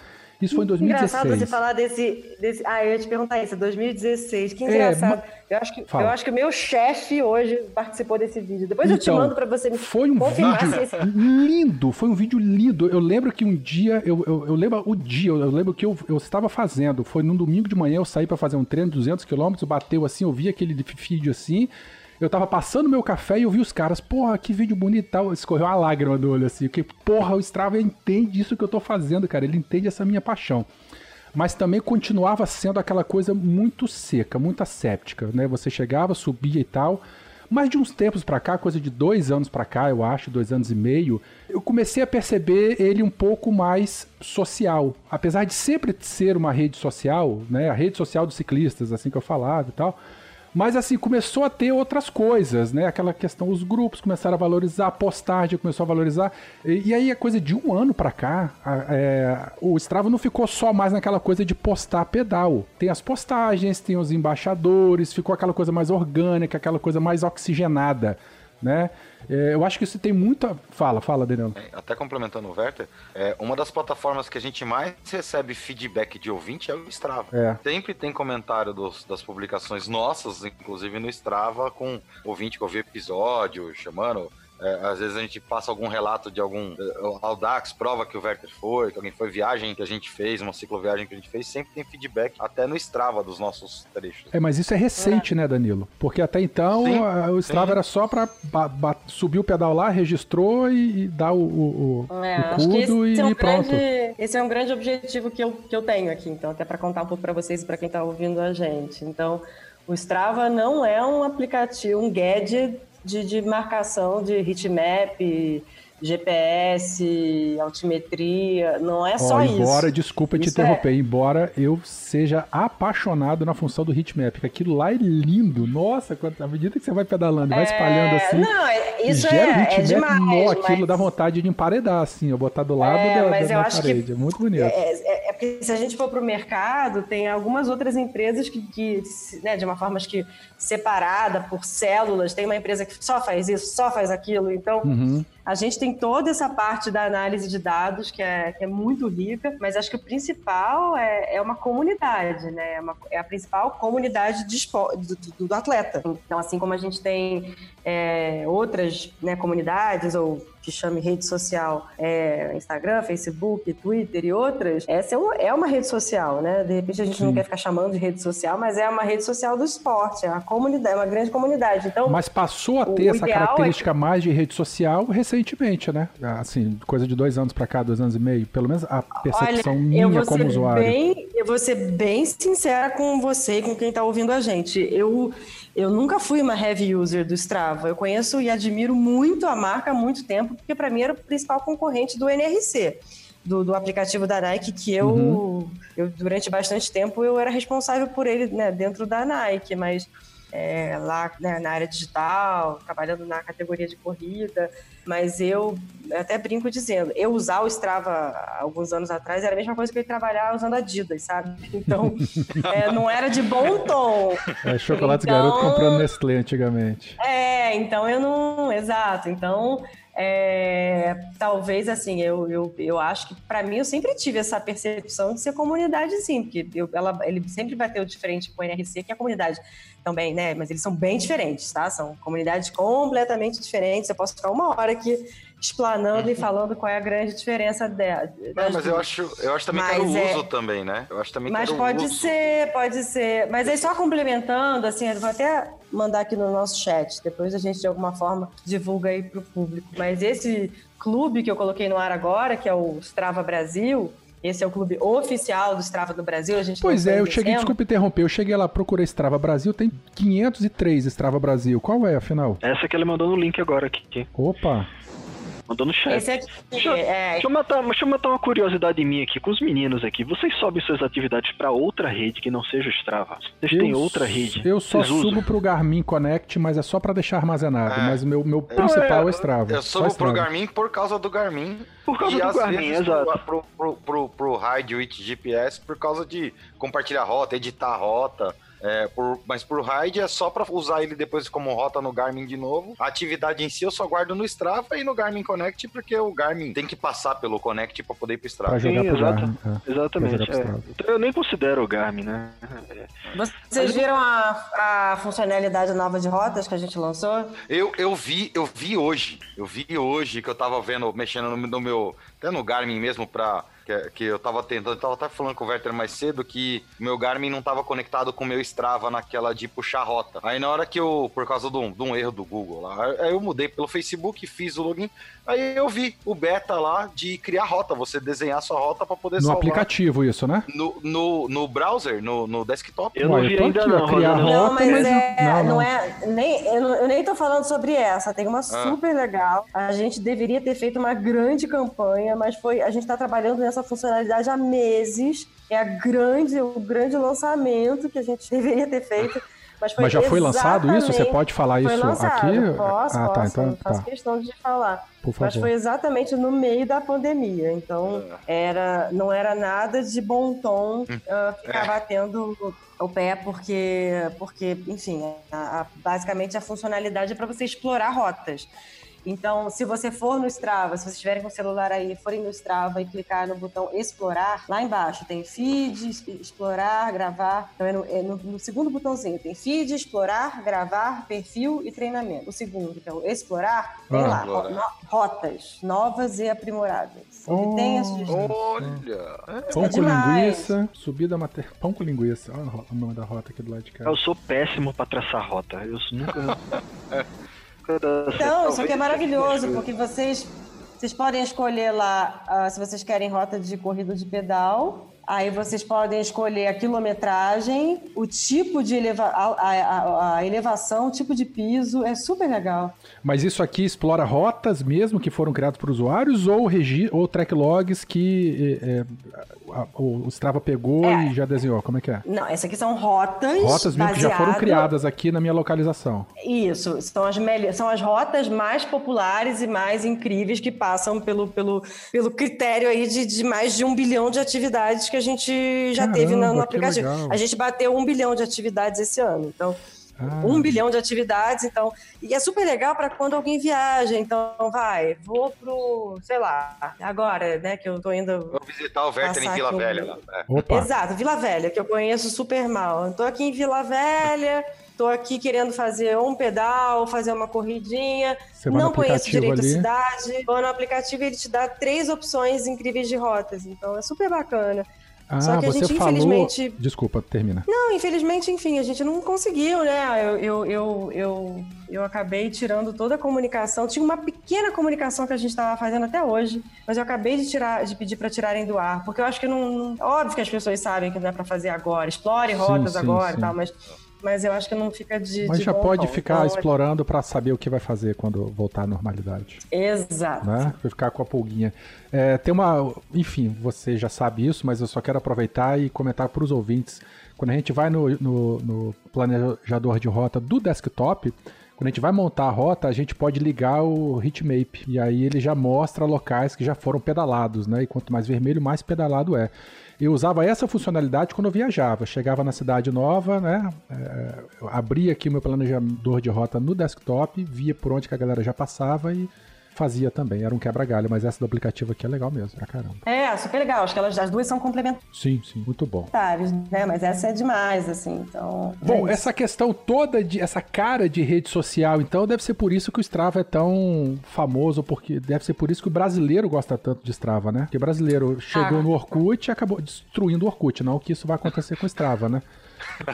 Isso foi em 2016. Engraçado você falar desse, desse. Ah, eu ia te perguntar isso, 2016. Que é, engraçado. É, eu, acho que, eu acho que o meu chefe hoje participou desse vídeo. Depois então, eu te então, mando para você me Foi um vídeo esse... lindo, foi um vídeo lindo. Eu lembro que um dia, eu, eu, eu lembro o dia, eu, lembro que eu, eu estava fazendo. Foi num domingo de manhã, eu saí para fazer um treino de 200 km, bateu assim, eu vi aquele vídeo assim. Eu tava passando meu café e eu vi os caras, porra, que vídeo bonito tal. Escorreu uma lágrima do olho assim, que porra, o Strava entende isso que eu tô fazendo, cara. Ele entende essa minha paixão. Mas também continuava sendo aquela coisa muito seca, muito asséptica, né? Você chegava, subia e tal. Mas de uns tempos para cá, coisa de dois anos para cá, eu acho, dois anos e meio, eu comecei a perceber ele um pouco mais social. Apesar de sempre ser uma rede social, né? A rede social dos ciclistas, assim que eu falava e tal mas assim, começou a ter outras coisas, né? Aquela questão, os grupos começaram a valorizar, a postagem começou a valorizar. E, e aí, a coisa de um ano para cá, a, é, o Strava não ficou só mais naquela coisa de postar pedal. Tem as postagens, tem os embaixadores, ficou aquela coisa mais orgânica, aquela coisa mais oxigenada, né? É, eu acho que isso tem muita. Fala, fala, Daniel. É, até complementando o Werther, é, uma das plataformas que a gente mais recebe feedback de ouvinte é o Strava. É. Sempre tem comentário dos, das publicações nossas, inclusive no Strava, com ouvinte que ouviu episódio, chamando é, às vezes a gente passa algum relato de algum é, Audax, prova que o Werther foi, que alguém foi, viagem que a gente fez, uma cicloviagem que a gente fez, sempre tem feedback até no Strava dos nossos trechos. É, mas isso é recente, é. né, Danilo? Porque até então sim, a, o Strava sim. era só pra subir o pedal lá, registrou e, e dar o, o, é, o cudo e, é um pronto. Grande, esse é um grande objetivo que eu, que eu tenho aqui, então, até para contar um pouco para vocês e para quem tá ouvindo a gente. Então, o Strava não é um aplicativo, um gadget de, de marcação de heatmap, GPS, altimetria, não é só isso. Embora, desculpa isso te interromper, é... embora eu seja apaixonado na função do heatmap, que aquilo lá é lindo. Nossa, à medida que você vai pedalando e vai é... espalhando assim. Não, é, isso gera é, heatmap, é demais. No, aquilo mas... dá vontade de emparedar, assim, eu botar do lado é, da, mas da, eu acho parede. Que é muito bonito. É, é, é, porque se a gente for para o mercado, tem algumas outras empresas que, que né, de uma forma acho que separada por células, tem uma empresa que só faz isso, só faz aquilo. Então, uhum. A gente tem toda essa parte da análise de dados que é, que é muito rica, mas acho que o principal é, é uma comunidade, né? É, uma, é a principal comunidade de do, do, atleta. Então, assim como a gente tem é, outras né, comunidades ou que chame rede social, é, Instagram, Facebook, Twitter e outras, essa é, é uma rede social, né? De repente a gente Sim. não quer ficar chamando de rede social, mas é uma rede social do esporte, é uma comunidade, é uma grande comunidade. Então, mas passou a ter essa é característica é que... mais de rede social recentemente, né? Assim, coisa de dois anos para cá, dois anos e meio, pelo menos a percepção Olha, minha como usuário. Bem, eu vou ser bem sincera com você e com quem está ouvindo a gente. Eu eu nunca fui uma heavy user do Strava. Eu conheço e admiro muito a marca há muito tempo, porque para mim era o principal concorrente do NRC. Do, do, aplicativo da Nike que eu, uhum. eu durante bastante tempo eu era responsável por ele né, dentro da Nike, mas é, lá né, na área digital, trabalhando na categoria de corrida, mas eu até brinco dizendo, eu usar o Strava alguns anos atrás era a mesma coisa que eu trabalhar usando Adidas, sabe? Então, é, não era de bom tom. É, chocolate então, garoto comprando Nestlé antigamente. É, então eu não, exato, então é, talvez assim, eu, eu, eu acho que para mim eu sempre tive essa percepção de ser comunidade, sim, porque eu, ela, ele sempre bateu de frente com o NRC, que é a comunidade também, né? Mas eles são bem diferentes, tá? São comunidades completamente diferentes. Eu posso ficar uma hora aqui explanando e falando qual é a grande diferença dela. Não, mas eu acho, eu acho também mas que era o é... uso também, né? Eu acho também mas que pode ser, pode ser. Mas aí só complementando, assim, eu vou até mandar aqui no nosso chat, depois a gente de alguma forma divulga aí para o público. Mas esse clube que eu coloquei no ar agora, que é o Strava Brasil, esse é o clube oficial do Strava do Brasil. A gente pois é, eu cheguei, desculpa interromper, eu cheguei lá, procurei Strava Brasil, tem 503 Strava Brasil. Qual é, afinal? Essa que ele mandou no link agora aqui. Opa! Mandou no chat. Esse aqui, deixa, é... deixa, eu matar, deixa eu matar uma curiosidade minha aqui com os meninos aqui. Vocês sobem suas atividades para outra rede que não seja o Strava? Vocês eu, têm outra rede? Eu só Vocês subo usam? pro Garmin Connect, mas é só para deixar armazenado. É. Mas o meu, meu principal é, é Strava. Eu subo pro Garmin por causa do Garmin. Por causa e do Garmin, exato. Pro, pro, pro, pro, Ride with GPS por causa de compartilhar rota, editar rota. É, por, mas por RAID é só para usar ele depois como rota no Garmin de novo. A atividade em si eu só guardo no Strava e no Garmin Connect, porque o Garmin tem que passar pelo Connect para poder ir pro Strava. Sim, exato, é. exatamente. É. Então eu nem considero o Garmin, né? Vocês viram a, a funcionalidade nova de rotas que a gente lançou? Eu, eu vi, eu vi hoje. Eu vi hoje que eu tava vendo, mexendo no, no meu. Até no Garmin mesmo para que, que eu tava tentando, tava até falando com o Werther mais cedo que meu Garmin não tava conectado com o meu Strava naquela de puxar rota. Aí na hora que eu, por causa de um, de um erro do Google lá, aí eu mudei pelo Facebook, fiz o login, aí eu vi o beta lá de criar rota, você desenhar sua rota para poder no salvar. No aplicativo isso, né? No, no, no browser, no, no desktop. Eu não vi ainda aqui, não, criar rota, não, mas, mas é, não, não. não, é, nem, eu, eu, nem tô falando sobre essa, tem uma ah. super legal. A gente deveria ter feito uma grande campanha, mas foi, a gente tá trabalhando nessa funcionalidade há meses. É a grande, o grande lançamento que a gente deveria ter feito. Mas, mas já foi lançado isso? Você pode falar isso lançado. aqui? Posso, ah, tá, posso. Tá, então, faço tá. questão de falar. Mas foi exatamente no meio da pandemia. Então, era, não era nada de bom tom uh, ficar é. batendo o pé, porque, porque enfim, a, a, basicamente a funcionalidade é para você explorar rotas. Então, se você for no Strava, se vocês estiverem com o celular aí, forem no Strava e clicar no botão explorar, lá embaixo tem feed, explorar, gravar. Então, é no, é no, no segundo botãozinho tem feed, explorar, gravar, perfil e treinamento. O segundo, então, explorar, tem ah, lá no, rotas novas e aprimoradas. Oh, tem a sugestão. Olha! É, pão com linguiça, subida mater... Pão com linguiça. Olha o nome da rota aqui do lado de cá. Eu sou péssimo pra traçar rota. Eu nunca. Então, isso que é maravilhoso, porque vocês, vocês podem escolher lá uh, se vocês querem rota de corrida de pedal. Aí vocês podem escolher a quilometragem, o tipo de eleva a, a, a, elevação, o tipo de piso, é super legal. Mas isso aqui explora rotas mesmo que foram criadas por usuários ou, regi ou track logs que é, o Strava pegou é. e já desenhou? Como é que é? Não, essas aqui são rotas. Rotas mesmo baseado... que já foram criadas aqui na minha localização. Isso, são as, são as rotas mais populares e mais incríveis que passam pelo, pelo, pelo critério aí de, de mais de um bilhão de atividades que a gente já Caramba, teve no, no aplicativo. A gente bateu um bilhão de atividades esse ano. Então, ah. Um bilhão de atividades, então. E é super legal para quando alguém viaja. Então, vai, vou pro, sei lá, agora, né, que eu tô indo. Vou visitar o Werther em Vila Velha. Lá, né? Exato, Vila Velha, que eu conheço super mal. Estou aqui em Vila Velha. Tô aqui querendo fazer um pedal, fazer uma corridinha. não conheço direito ali. a cidade. Vou no aplicativo e ele te dá três opções incríveis de rotas. Então é super bacana. Ah, Só que a gente, falou... infelizmente. Desculpa, termina. Não, infelizmente, enfim, a gente não conseguiu, né? Eu, eu, eu, eu, eu acabei tirando toda a comunicação. Tinha uma pequena comunicação que a gente estava fazendo até hoje, mas eu acabei de tirar, de pedir para tirarem do ar, porque eu acho que não. Óbvio que as pessoas sabem que não é para fazer agora. Explore rotas sim, sim, agora sim. e tal, mas mas eu acho que não fica de. Mas de já pode tom. ficar então, explorando para saber o que vai fazer quando voltar à normalidade. Exato. Né? Vai ficar com a pulguinha. É, tem uma. Enfim, você já sabe isso, mas eu só quero aproveitar e comentar para os ouvintes. Quando a gente vai no, no, no planejador de rota do desktop, quando a gente vai montar a rota, a gente pode ligar o Hitmap. E aí ele já mostra locais que já foram pedalados, né? E quanto mais vermelho, mais pedalado é. Eu usava essa funcionalidade quando eu viajava. Chegava na cidade nova, né? É, abria aqui o meu planejador de rota no desktop, via por onde que a galera já passava e fazia também, era um quebra-galho, mas essa do aplicativo aqui é legal mesmo, pra caramba. É, super legal, acho que elas, as duas são complementares. Sim, sim, muito bom. Né? Mas essa é demais, assim, então... Bom, é essa questão toda, de essa cara de rede social, então, deve ser por isso que o Strava é tão famoso, porque deve ser por isso que o brasileiro gosta tanto de Strava, né? Porque o brasileiro chegou ah. no Orkut e acabou destruindo o Orkut, não que isso vai acontecer com o Strava, né?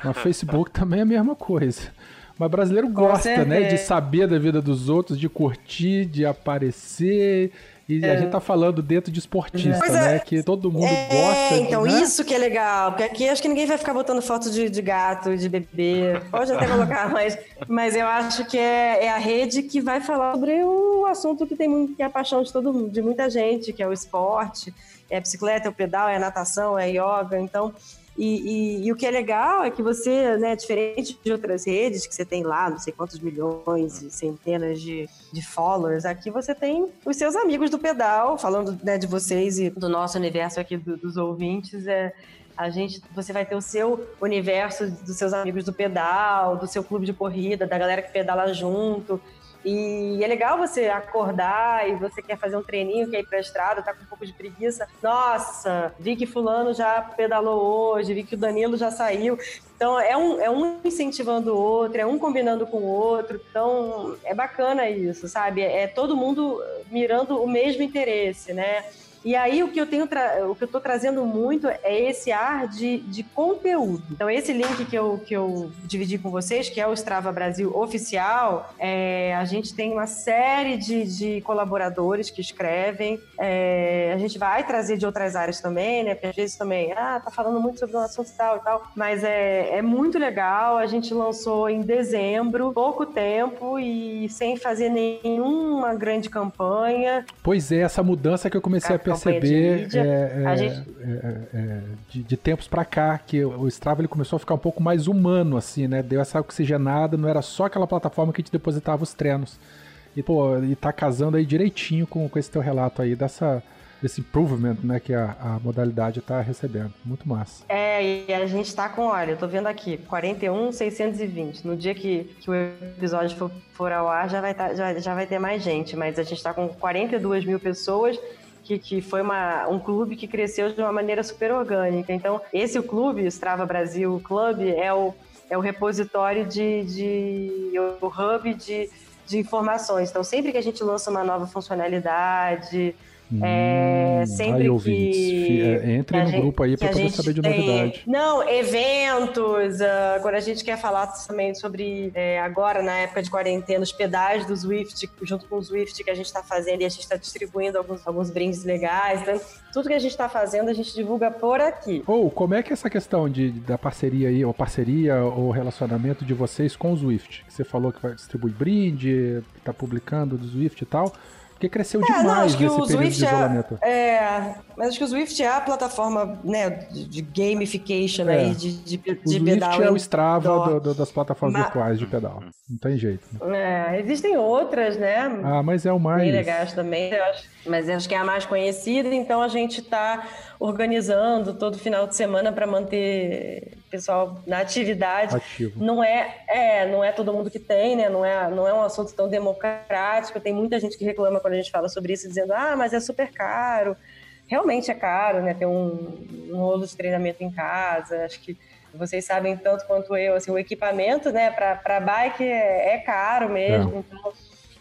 No Facebook também é a mesma coisa. Mas brasileiro gosta, né? De saber da vida dos outros, de curtir, de aparecer. E é. a gente tá falando dentro de esportista, é. né? Que todo mundo é, gosta. Então, né? isso que é legal. Porque aqui acho que ninguém vai ficar botando foto de, de gato, de bebê. Pode até colocar, mas, mas eu acho que é, é, a rede que vai falar sobre o assunto que tem muito, que é a paixão de todo mundo, de muita gente, que é o esporte. É a bicicleta, é o pedal, é a natação, é a yoga. Então, e, e, e, o que é legal é que você, né, diferente de outras redes que você tem lá, não sei quantos milhões e centenas de, de followers, aqui você tem os seus amigos do pedal, falando né, de vocês e do nosso universo aqui do, dos ouvintes, é, a gente, você vai ter o seu universo dos seus amigos do pedal, do seu clube de corrida, da galera que pedala junto. E é legal você acordar e você quer fazer um treininho, quer ir pra estrada, tá com um pouco de preguiça. Nossa, vi que fulano já pedalou hoje, vi que o Danilo já saiu. Então é um, é um incentivando o outro, é um combinando com o outro. Então é bacana isso, sabe? É todo mundo mirando o mesmo interesse, né? E aí o que eu tenho o que eu estou trazendo muito é esse ar de, de conteúdo. Então esse link que eu, que eu dividi com vocês, que é o Strava Brasil oficial, é, a gente tem uma série de, de colaboradores que escrevem. É, a gente vai trazer de outras áreas também, né? Porque às vezes também, ah, tá falando muito sobre um assunto tal e tal. Mas é, é muito legal. A gente lançou em dezembro, pouco tempo e sem fazer nenhuma grande campanha. Pois é, essa mudança que eu comecei a perceber de, é, é, gente... É, é, de, de, tempos para cá que o Strava ele começou a ficar um pouco mais humano, assim, né? Deu essa oxigenada, não era só aquela plataforma que a gente depositava os treinos. E, pô, e tá casando aí direitinho com, com esse teu relato aí dessa desse improvement, né, que a, a modalidade está recebendo. Muito massa. É, e a gente está com, olha, eu tô vendo aqui, 41,620. No dia que, que o episódio for, for ao ar, já vai, tá, já, já vai ter mais gente, mas a gente está com 42 mil pessoas que, que foi uma, um clube que cresceu de uma maneira super orgânica. Então, esse o clube, o Strava Brasil Club, é o, é o repositório de, de o hub de, de informações. Então, sempre que a gente lança uma nova funcionalidade, é, hum, sempre aí, que. É, entre no gente, grupo aí para poder saber de novidade. Não, eventos. Agora a gente quer falar também sobre, é, agora na época de quarentena, os pedais do Swift, junto com o Swift que a gente está fazendo e a gente está distribuindo alguns, alguns brindes legais. Então, tudo que a gente está fazendo a gente divulga por aqui. Ou oh, como é que é essa questão de, da parceria aí, ou parceria ou relacionamento de vocês com o Swift? Você falou que vai distribuir brinde, está publicando do Swift e tal. Porque cresceu é, demais não, nesse período Swift de é isolamento. É, é, mas acho que o Swift é a plataforma né, de, gamification é. aí, de, de, de o pedal. Swift é o Strava do, do, das plataformas mas... virtuais de pedal. Não tem jeito. Né? É, existem outras, né? Ah, mas é o mais... Bem legais também, acho. Mas acho que é a mais conhecida, então a gente está organizando todo final de semana para manter o pessoal na atividade. Ativo. Não é, é, não é todo mundo que tem, né? Não é, não é um assunto tão democrático. Tem muita gente que reclama quando a gente fala sobre isso, dizendo: "Ah, mas é super caro". Realmente é caro, né? Ter um, um rolo de treinamento em casa. Acho que vocês sabem tanto quanto eu, assim, o equipamento, né, para bike é, é, caro mesmo. É. Então,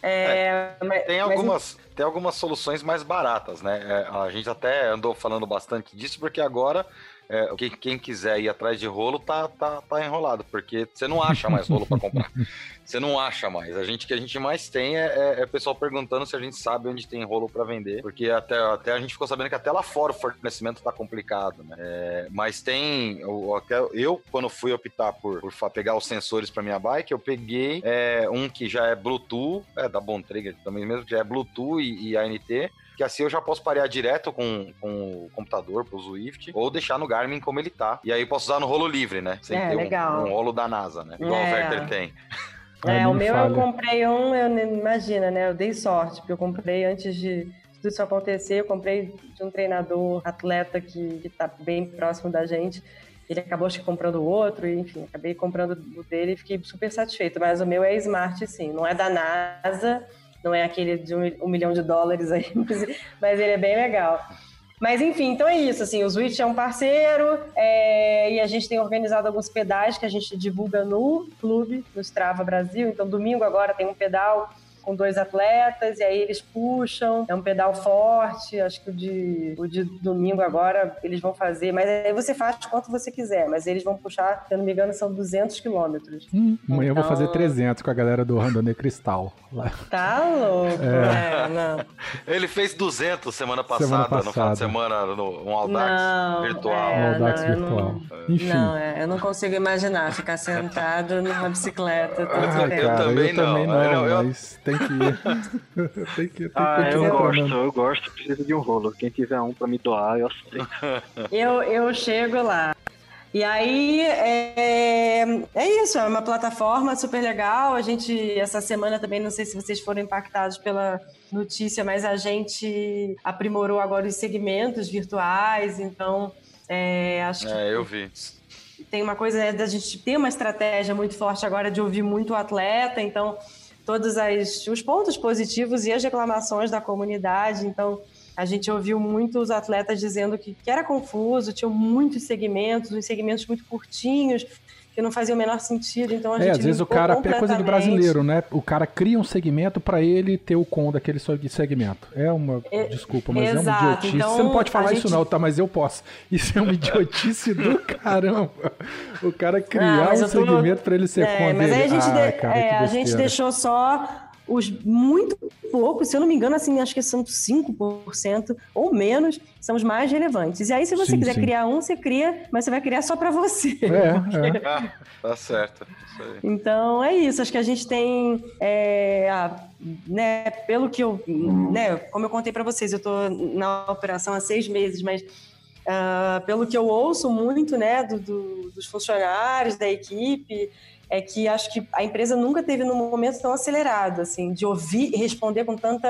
é, é, tem algumas mas... tem algumas soluções mais baratas, né? É, a gente até andou falando bastante disso porque agora é, quem, quem, quiser ir atrás de rolo tá, tá, tá enrolado, porque você não acha mais rolo para comprar. Você não acha mais. A gente que a gente mais tem é, é, é pessoal perguntando se a gente sabe onde tem rolo para vender, porque até, até a gente ficou sabendo que até lá fora o fornecimento tá complicado, né? É, mas tem eu, eu, quando fui optar por, por pegar os sensores para minha bike, eu peguei é, um que já é Bluetooth, é da Bontrager também mesmo, que já é Bluetooth e, e ANT que assim eu já posso parear direto com, com o computador pro Swift, ou deixar no Garmin como ele tá. E aí posso usar no rolo livre, né? Sem é, ter legal. Um, um rolo da NASA, né? Igual é. o Werther tem. É, o meu falha. eu comprei um, eu, imagina, né? Eu dei sorte, porque eu comprei antes de tudo isso acontecer, eu comprei de um treinador atleta que, que tá bem próximo da gente. Ele acabou acho comprando outro, e, enfim, acabei comprando o dele e fiquei super satisfeito. Mas o meu é smart, sim, não é da NASA, não é aquele de um, um milhão de dólares aí, mas, mas ele é bem legal. Mas enfim, então é isso. Assim, o Switch é um parceiro é, e a gente tem organizado alguns pedais que a gente divulga no clube, no Strava Brasil. Então, domingo agora tem um pedal com dois atletas, e aí eles puxam, é um pedal forte, acho que o de, o de domingo agora eles vão fazer, mas aí você faz quanto você quiser, mas eles vão puxar, se eu não me engano, são 200 quilômetros. Hum, amanhã então... eu vou fazer 300 então com a galera do Randonê Cristal. Lá. Tá louco, é. é. não. Ele fez 200 semana passada, semana passada. no final de semana, no, um Audax não, virtual. É, um Audax não, virtual. Não, Enfim. Não, é, eu não consigo imaginar ficar sentado numa bicicleta todo ah, tempo. Eu também eu não, também não, eu... mas tem que ir. tem que, tem ah, que eu gosto, eu gosto, preciso de um rolo. Quem tiver um pra me doar, eu aceito. eu, eu chego lá. E aí é, é isso, é uma plataforma super legal. A gente, essa semana também, não sei se vocês foram impactados pela notícia, mas a gente aprimorou agora os segmentos virtuais, então é, acho que. É, eu vi. Tem uma coisa né, da gente ter uma estratégia muito forte agora de ouvir muito o atleta, então todos as, os pontos positivos e as reclamações da comunidade. Então, a gente ouviu muitos atletas dizendo que, que era confuso, tinham muitos segmentos, uns segmentos muito curtinhos, que não fazia o menor sentido. Então a é, gente às vezes o cara é coisa de brasileiro, né? O cara cria um segmento para ele ter o com daquele segmento. É uma é, desculpa, mas exato. é uma idiotice. Então, Você não pode falar gente... isso não, tá? Mas eu posso. Isso é uma idiotice do caramba. O cara criar um tô... segmento para ele ser é, com mas. Aí a gente, ah, de... cara, é, a gente deixou só os muito poucos, se eu não me engano, assim, acho que são 5% ou menos, são os mais relevantes. E aí, se você sim, quiser sim. criar um, você cria, mas você vai criar só para você. É, porque... é. Ah, tá certo. Então é isso, acho que a gente tem, é, a, né, pelo que eu, né, como eu contei para vocês, eu estou na operação há seis meses, mas uh, pelo que eu ouço muito, né, do, do, dos funcionários da equipe, é que acho que a empresa nunca teve num momento tão acelerado, assim, de ouvir e responder com tanta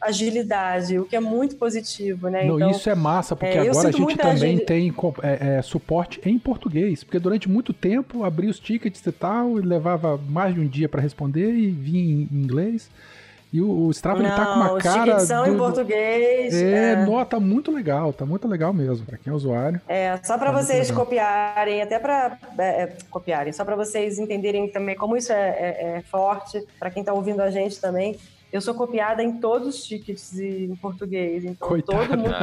agilidade, o que é muito positivo, né? Não, então, isso é massa, porque é, agora a gente também tem é, é, suporte em português, porque durante muito tempo abria os tickets e tal, e levava mais de um dia para responder e vinha em inglês. E o, o Strava, ele tá com uma cara... são do... em português. É, é, não, tá muito legal, tá muito legal mesmo, para quem é usuário. É, só para tá vocês copiarem, até para é, é, copiarem, só para vocês entenderem também como isso é, é, é forte, para quem tá ouvindo a gente também. Eu sou copiada em todos os tickets em português, então Coitada. todo mundo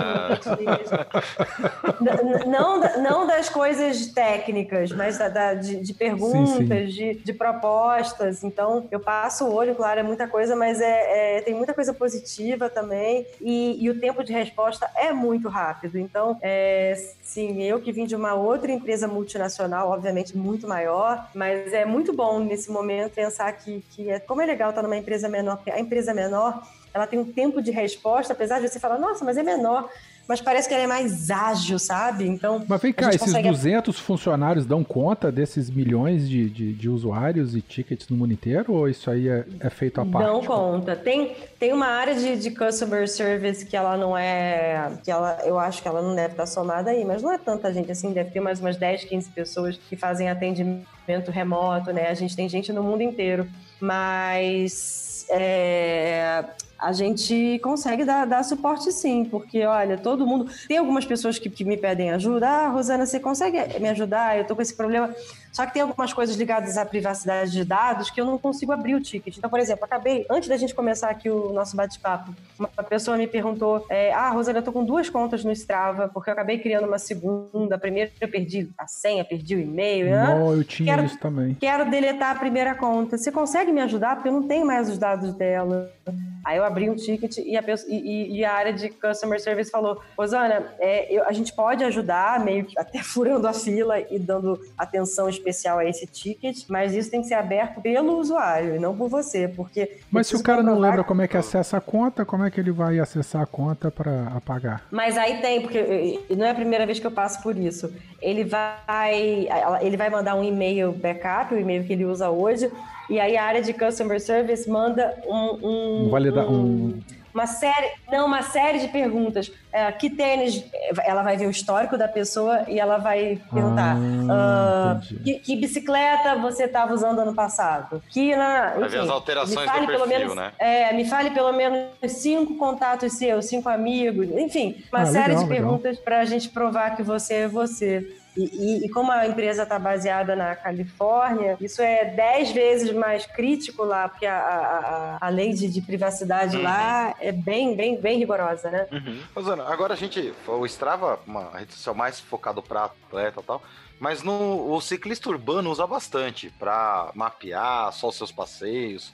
não, não das coisas técnicas, mas da, da de, de, perguntas, sim, sim. De, de propostas. Então eu passo o olho, claro, é muita coisa, mas é, é tem muita coisa positiva também e, e, o tempo de resposta é muito rápido. Então, é, sim, eu que vim de uma outra empresa multinacional, obviamente muito maior, mas é muito bom nesse momento pensar que, que é como é legal estar numa empresa menor, porque a empresa empresa menor, ela tem um tempo de resposta, apesar de você falar, nossa, mas é menor, mas parece que ela é mais ágil, sabe? Então. Mas vem cá, esses consegue... 200 funcionários dão conta desses milhões de, de, de, usuários e tickets no mundo inteiro? Ou isso aí é, é feito à parte? Dão conta. Tem, tem uma área de, de customer service que ela não é. que ela, eu acho que ela não deve estar somada aí, mas não é tanta gente assim, deve ter mais umas 10, 15 pessoas que fazem atendimento remoto, né? A gente tem gente no mundo inteiro. Mas é, a gente consegue dar, dar, suporte sim, porque olha, todo mundo. Tem algumas pessoas que, que, me pedem ajuda. Ah, Rosana, você consegue me ajudar? Eu tô com esse problema. Só que tem algumas coisas ligadas à privacidade de dados que eu não consigo abrir o ticket. Então, por exemplo, acabei, antes da gente começar aqui o nosso bate-papo, uma pessoa me perguntou: é, Ah, Rosana, eu tô com duas contas no Strava, porque eu acabei criando uma segunda. A primeira eu perdi a senha, perdi o e-mail. Não, eu tinha quero, isso também. Quero deletar a primeira conta. Você consegue me ajudar? Porque eu não tenho mais os dados dela. Aí eu abri um ticket e a, pessoa, e, e a área de customer service falou: Rosana, é, eu, a gente pode ajudar, meio que até furando a fila e dando atenção especial a esse ticket, mas isso tem que ser aberto pelo usuário e não por você, porque. Mas se o cara não lembra como é que acessa a conta, como é que ele vai acessar a conta para apagar? Mas aí tem, porque não é a primeira vez que eu passo por isso. Ele vai, ele vai mandar um e-mail backup, o e-mail que ele usa hoje e aí a área de customer service manda um. um, valida, um, uma série, não, uma série de perguntas. É, que tênis? Ela vai ver o histórico da pessoa e ela vai perguntar: ah, uh, que, que, bicicleta você estava usando ano passado? Que na, enfim, vai ver as alterações do perfil, menos, né? É, me fale pelo menos cinco contatos seus, cinco amigos, enfim, uma ah, série legal, de perguntas para a gente provar que você é você. E, e, e, como a empresa está baseada na Califórnia, isso é dez vezes mais crítico lá, porque a, a, a lei de, de privacidade uhum. lá é bem, bem, bem rigorosa, né? Uhum. Rosana, agora a gente, o Strava, uma rede social mais focado para atleta e tal, mas no, o ciclista urbano usa bastante para mapear só os seus passeios.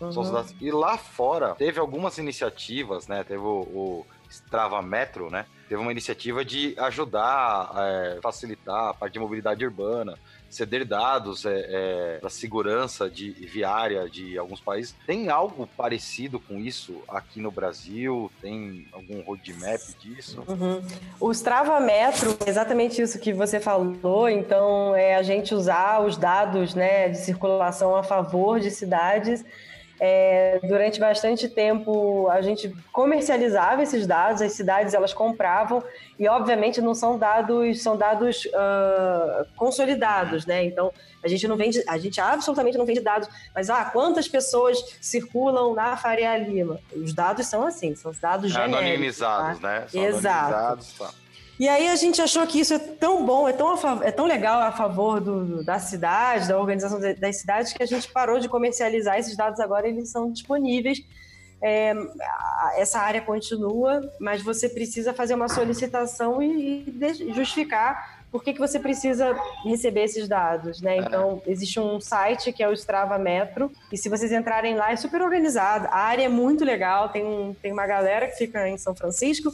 Uhum. E lá fora teve algumas iniciativas, né? Teve o, o Strava Metro, né? teve uma iniciativa de ajudar, é, facilitar a parte de mobilidade urbana, ceder dados é, é, para segurança de viária de alguns países. Tem algo parecido com isso aqui no Brasil? Tem algum roadmap disso? Uhum. O Strava Metro é exatamente isso que você falou. Então, é a gente usar os dados né, de circulação a favor de cidades é, durante bastante tempo a gente comercializava esses dados, as cidades elas compravam e obviamente não são dados são dados uh, consolidados, né? Então a gente não vende, a gente absolutamente não vende dados, mas ah, quantas pessoas circulam na Faria Lima? Os dados são assim, são os dados genéricos, anonimizados, tá? né? São Exato. Anonimizados, tá. E aí a gente achou que isso é tão bom, é tão, é tão legal a favor do, da cidade, da organização das cidades, que a gente parou de comercializar esses dados agora, eles são disponíveis. É, essa área continua, mas você precisa fazer uma solicitação e, e justificar por que, que você precisa receber esses dados, né? Então, existe um site que é o Strava Metro, e se vocês entrarem lá, é super organizado. A área é muito legal, tem, um, tem uma galera que fica em São Francisco,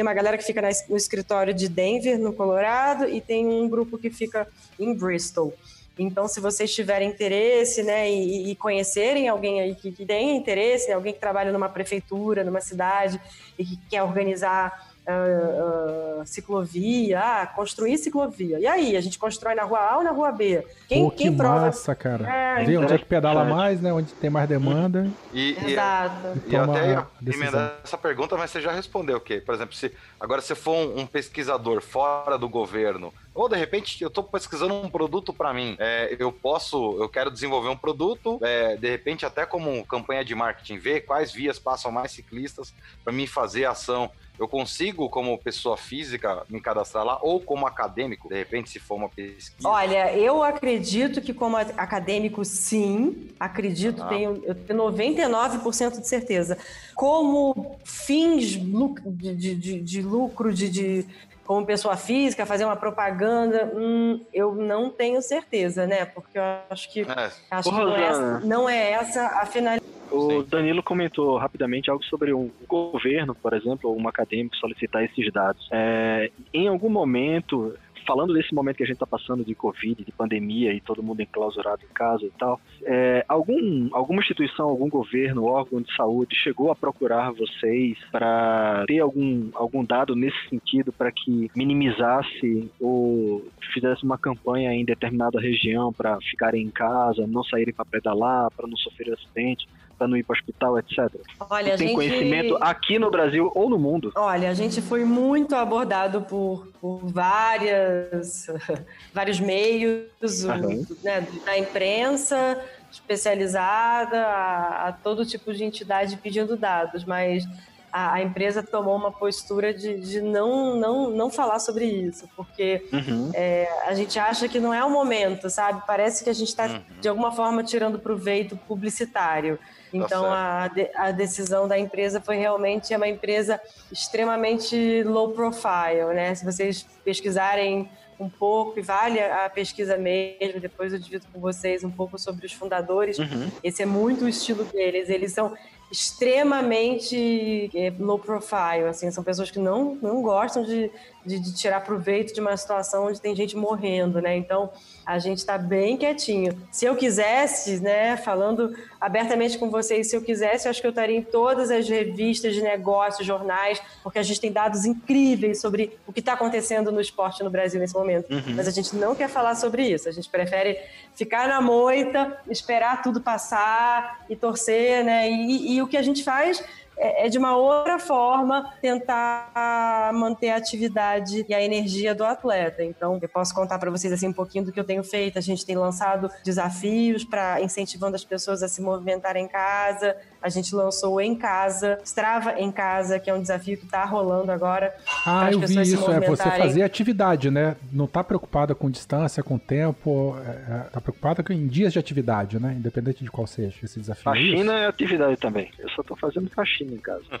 tem uma galera que fica no escritório de Denver, no Colorado, e tem um grupo que fica em Bristol. Então, se vocês tiverem interesse, né, e, e conhecerem alguém aí que, que tem interesse, alguém que trabalha numa prefeitura, numa cidade e que quer organizar uh, uh, ciclovia, ah, construir ciclovia. E aí, a gente constrói na rua A ou na rua B? Quem, Pô, que quem massa, cara. É, Vê onde é que pedala mais, né? Onde tem mais demanda. E, Exato. E, e eu até ia emendar essa pergunta, mas você já respondeu o quê? Por exemplo, se agora você for um, um pesquisador fora do governo, ou de repente eu estou pesquisando um produto para mim, é, eu posso, eu quero desenvolver um produto, é, de repente até como campanha de marketing, ver quais vias passam mais ciclistas para mim fazer ação eu consigo, como pessoa física, me cadastrar lá ou como acadêmico, de repente, se for uma pesquisa? Olha, eu acredito que como acadêmico, sim. Acredito, ah. tenho, eu tenho 99% de certeza. Como fins de, de, de lucro, de, de como pessoa física, fazer uma propaganda, hum, eu não tenho certeza, né? Porque eu acho que, é. acho que não, é essa, não é essa a finalidade. O Danilo comentou rapidamente algo sobre um governo, por exemplo, ou um acadêmico solicitar esses dados. É, em algum momento, falando desse momento que a gente está passando de Covid, de pandemia e todo mundo enclausurado em casa e tal, é, algum, alguma instituição, algum governo, órgão de saúde chegou a procurar vocês para ter algum, algum dado nesse sentido para que minimizasse ou fizesse uma campanha em determinada região para ficarem em casa, não saírem para pedalar, para não sofrer acidente? Para não ir para o hospital, etc. Olha, tem gente... conhecimento aqui no Brasil ou no mundo? Olha, a gente foi muito abordado por, por várias, vários meios uhum. né, da imprensa especializada, a, a, todo tipo de entidade pedindo dados, mas a, a empresa tomou uma postura de, de, não, não, não falar sobre isso, porque uhum. é, a gente acha que não é o momento, sabe? Parece que a gente está, uhum. de alguma forma, tirando proveito publicitário. Tá então tá a, de, a decisão da empresa foi realmente é uma empresa extremamente low profile, né? Se vocês pesquisarem um pouco, e vale a pesquisa mesmo, depois eu divido com vocês um pouco sobre os fundadores. Uhum. Esse é muito o estilo deles. Eles são extremamente é, low profile, assim, são pessoas que não, não gostam de, de, de, tirar proveito de uma situação onde tem gente morrendo, né? Então, a gente está bem quietinho. Se eu quisesse, né, falando abertamente com vocês, se eu quisesse, eu acho que eu estaria em todas as revistas de negócios, jornais, porque a gente tem dados incríveis sobre o que está acontecendo no esporte no Brasil nesse momento. Uhum. Mas a gente não quer falar sobre isso. A gente prefere ficar na moita, esperar tudo passar e torcer, né? E, e o que a gente faz é, é de uma outra forma tentar manter a atividade e a energia do atleta. Então, eu posso contar para vocês assim um pouquinho do que eu tenho feito. A gente tem lançado desafios para incentivando as pessoas a se movimentarem em casa. A gente lançou em casa, Strava em casa, que é um desafio que está rolando agora. Ah, eu vi isso. É você fazer atividade, né? Não tá preocupada com distância, com tempo. É, é, tá preocupada com em dias de atividade, né? Independente de qual seja esse desafio. Faxina é, é atividade também. Eu só tô fazendo faxina em casa.